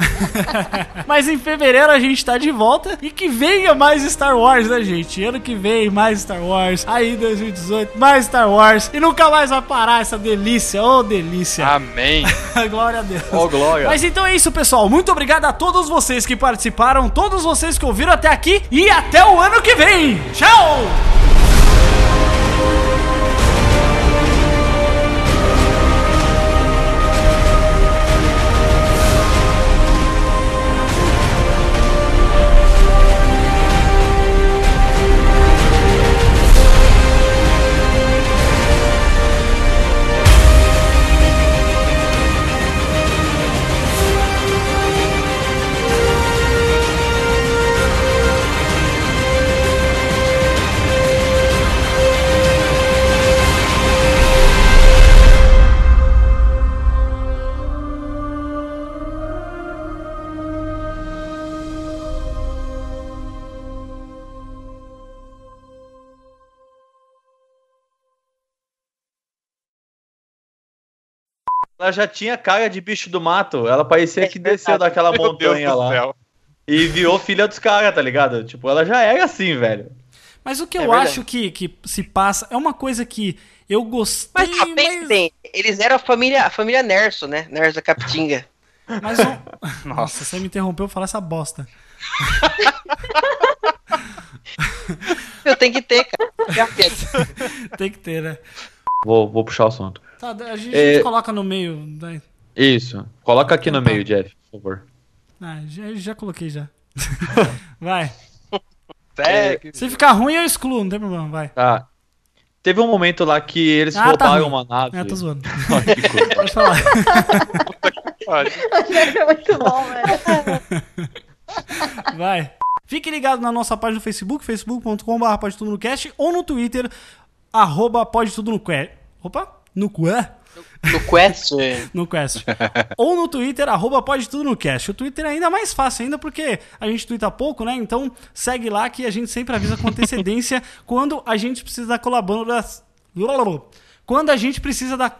Mas em fevereiro a gente tá de volta e que venha mais Star Wars, né, gente? Ano que vem, mais Star Wars. Aí 2018, mais Star Wars. E nunca mais vai parar essa delícia. Ô, oh, delícia. Amém. glória a Deus. Ô, oh, glória. Mas então é isso, pessoal. Muito obrigado a todos vocês que participaram, todos vocês que ouviram até aqui e até o ano que vem. Tchau! Ela já tinha cara de bicho do mato. Ela parecia que desceu daquela montanha lá. E virou filha dos caras, tá ligado? Tipo, ela já era assim, velho. Mas o que é eu verdade. acho que, que se passa é uma coisa que eu gostei. Mas, mas... Bem, eles eram a família, a família Nerso, né? Nerso da Capitinga. Mas um... Nossa, você me interrompeu falar essa bosta. eu tenho que ter, cara. Tem que ter, né? Vou, vou puxar o assunto. Tá, a gente é... coloca no meio. Daí. Isso. Coloca aqui no meio, Jeff, por favor. Ah, já, já coloquei já. vai. Se ficar ruim, eu excluo, não tem problema, vai. Tá. Teve um momento lá que eles ah, roubaram tá uma nave. É, tô zoando. Pode falar. é muito bom, velho. Vai. Fique ligado na nossa página no Facebook, facebook.com.br pode tudo no cast, ou no Twitter, arroba pode tudo no cast. Opa, no Cué? No Quest? no Quest. Ou no Twitter, arroba pode tudo no cast. O Twitter é ainda mais fácil ainda porque a gente twitta pouco, né? Então segue lá que a gente sempre avisa com antecedência quando a gente precisa da colaboração. Quando a gente precisa da.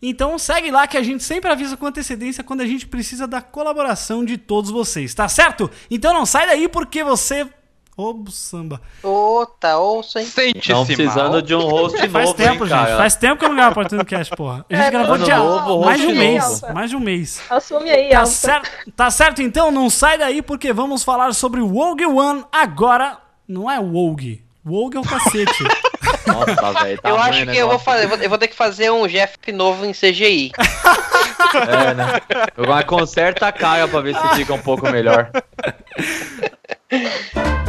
Então segue lá que a gente sempre avisa com antecedência quando a gente precisa da colaboração de todos vocês, tá certo? Então não sai daí porque você Ô, samba. Ô, tá, ouça, hein? Sente Estão precisando mal. de um host novo, Faz tempo, hein, gente. cara? Faz tempo que eu não gravo Partida do Cast, porra. A gente É, gravou dia... novo, mais de um mês. Mais de um mês. Assume aí, Tá certo, tá certo, então? Não sai daí porque vamos falar sobre o Wogue One agora. Não é Wogue. Wogue é o cacete. Nossa, velho. Tá eu acho que eu vou fazer, eu vou, eu vou ter que fazer um Jeff novo em CGI. É, né? Mas conserta a cara pra ver se fica um pouco melhor.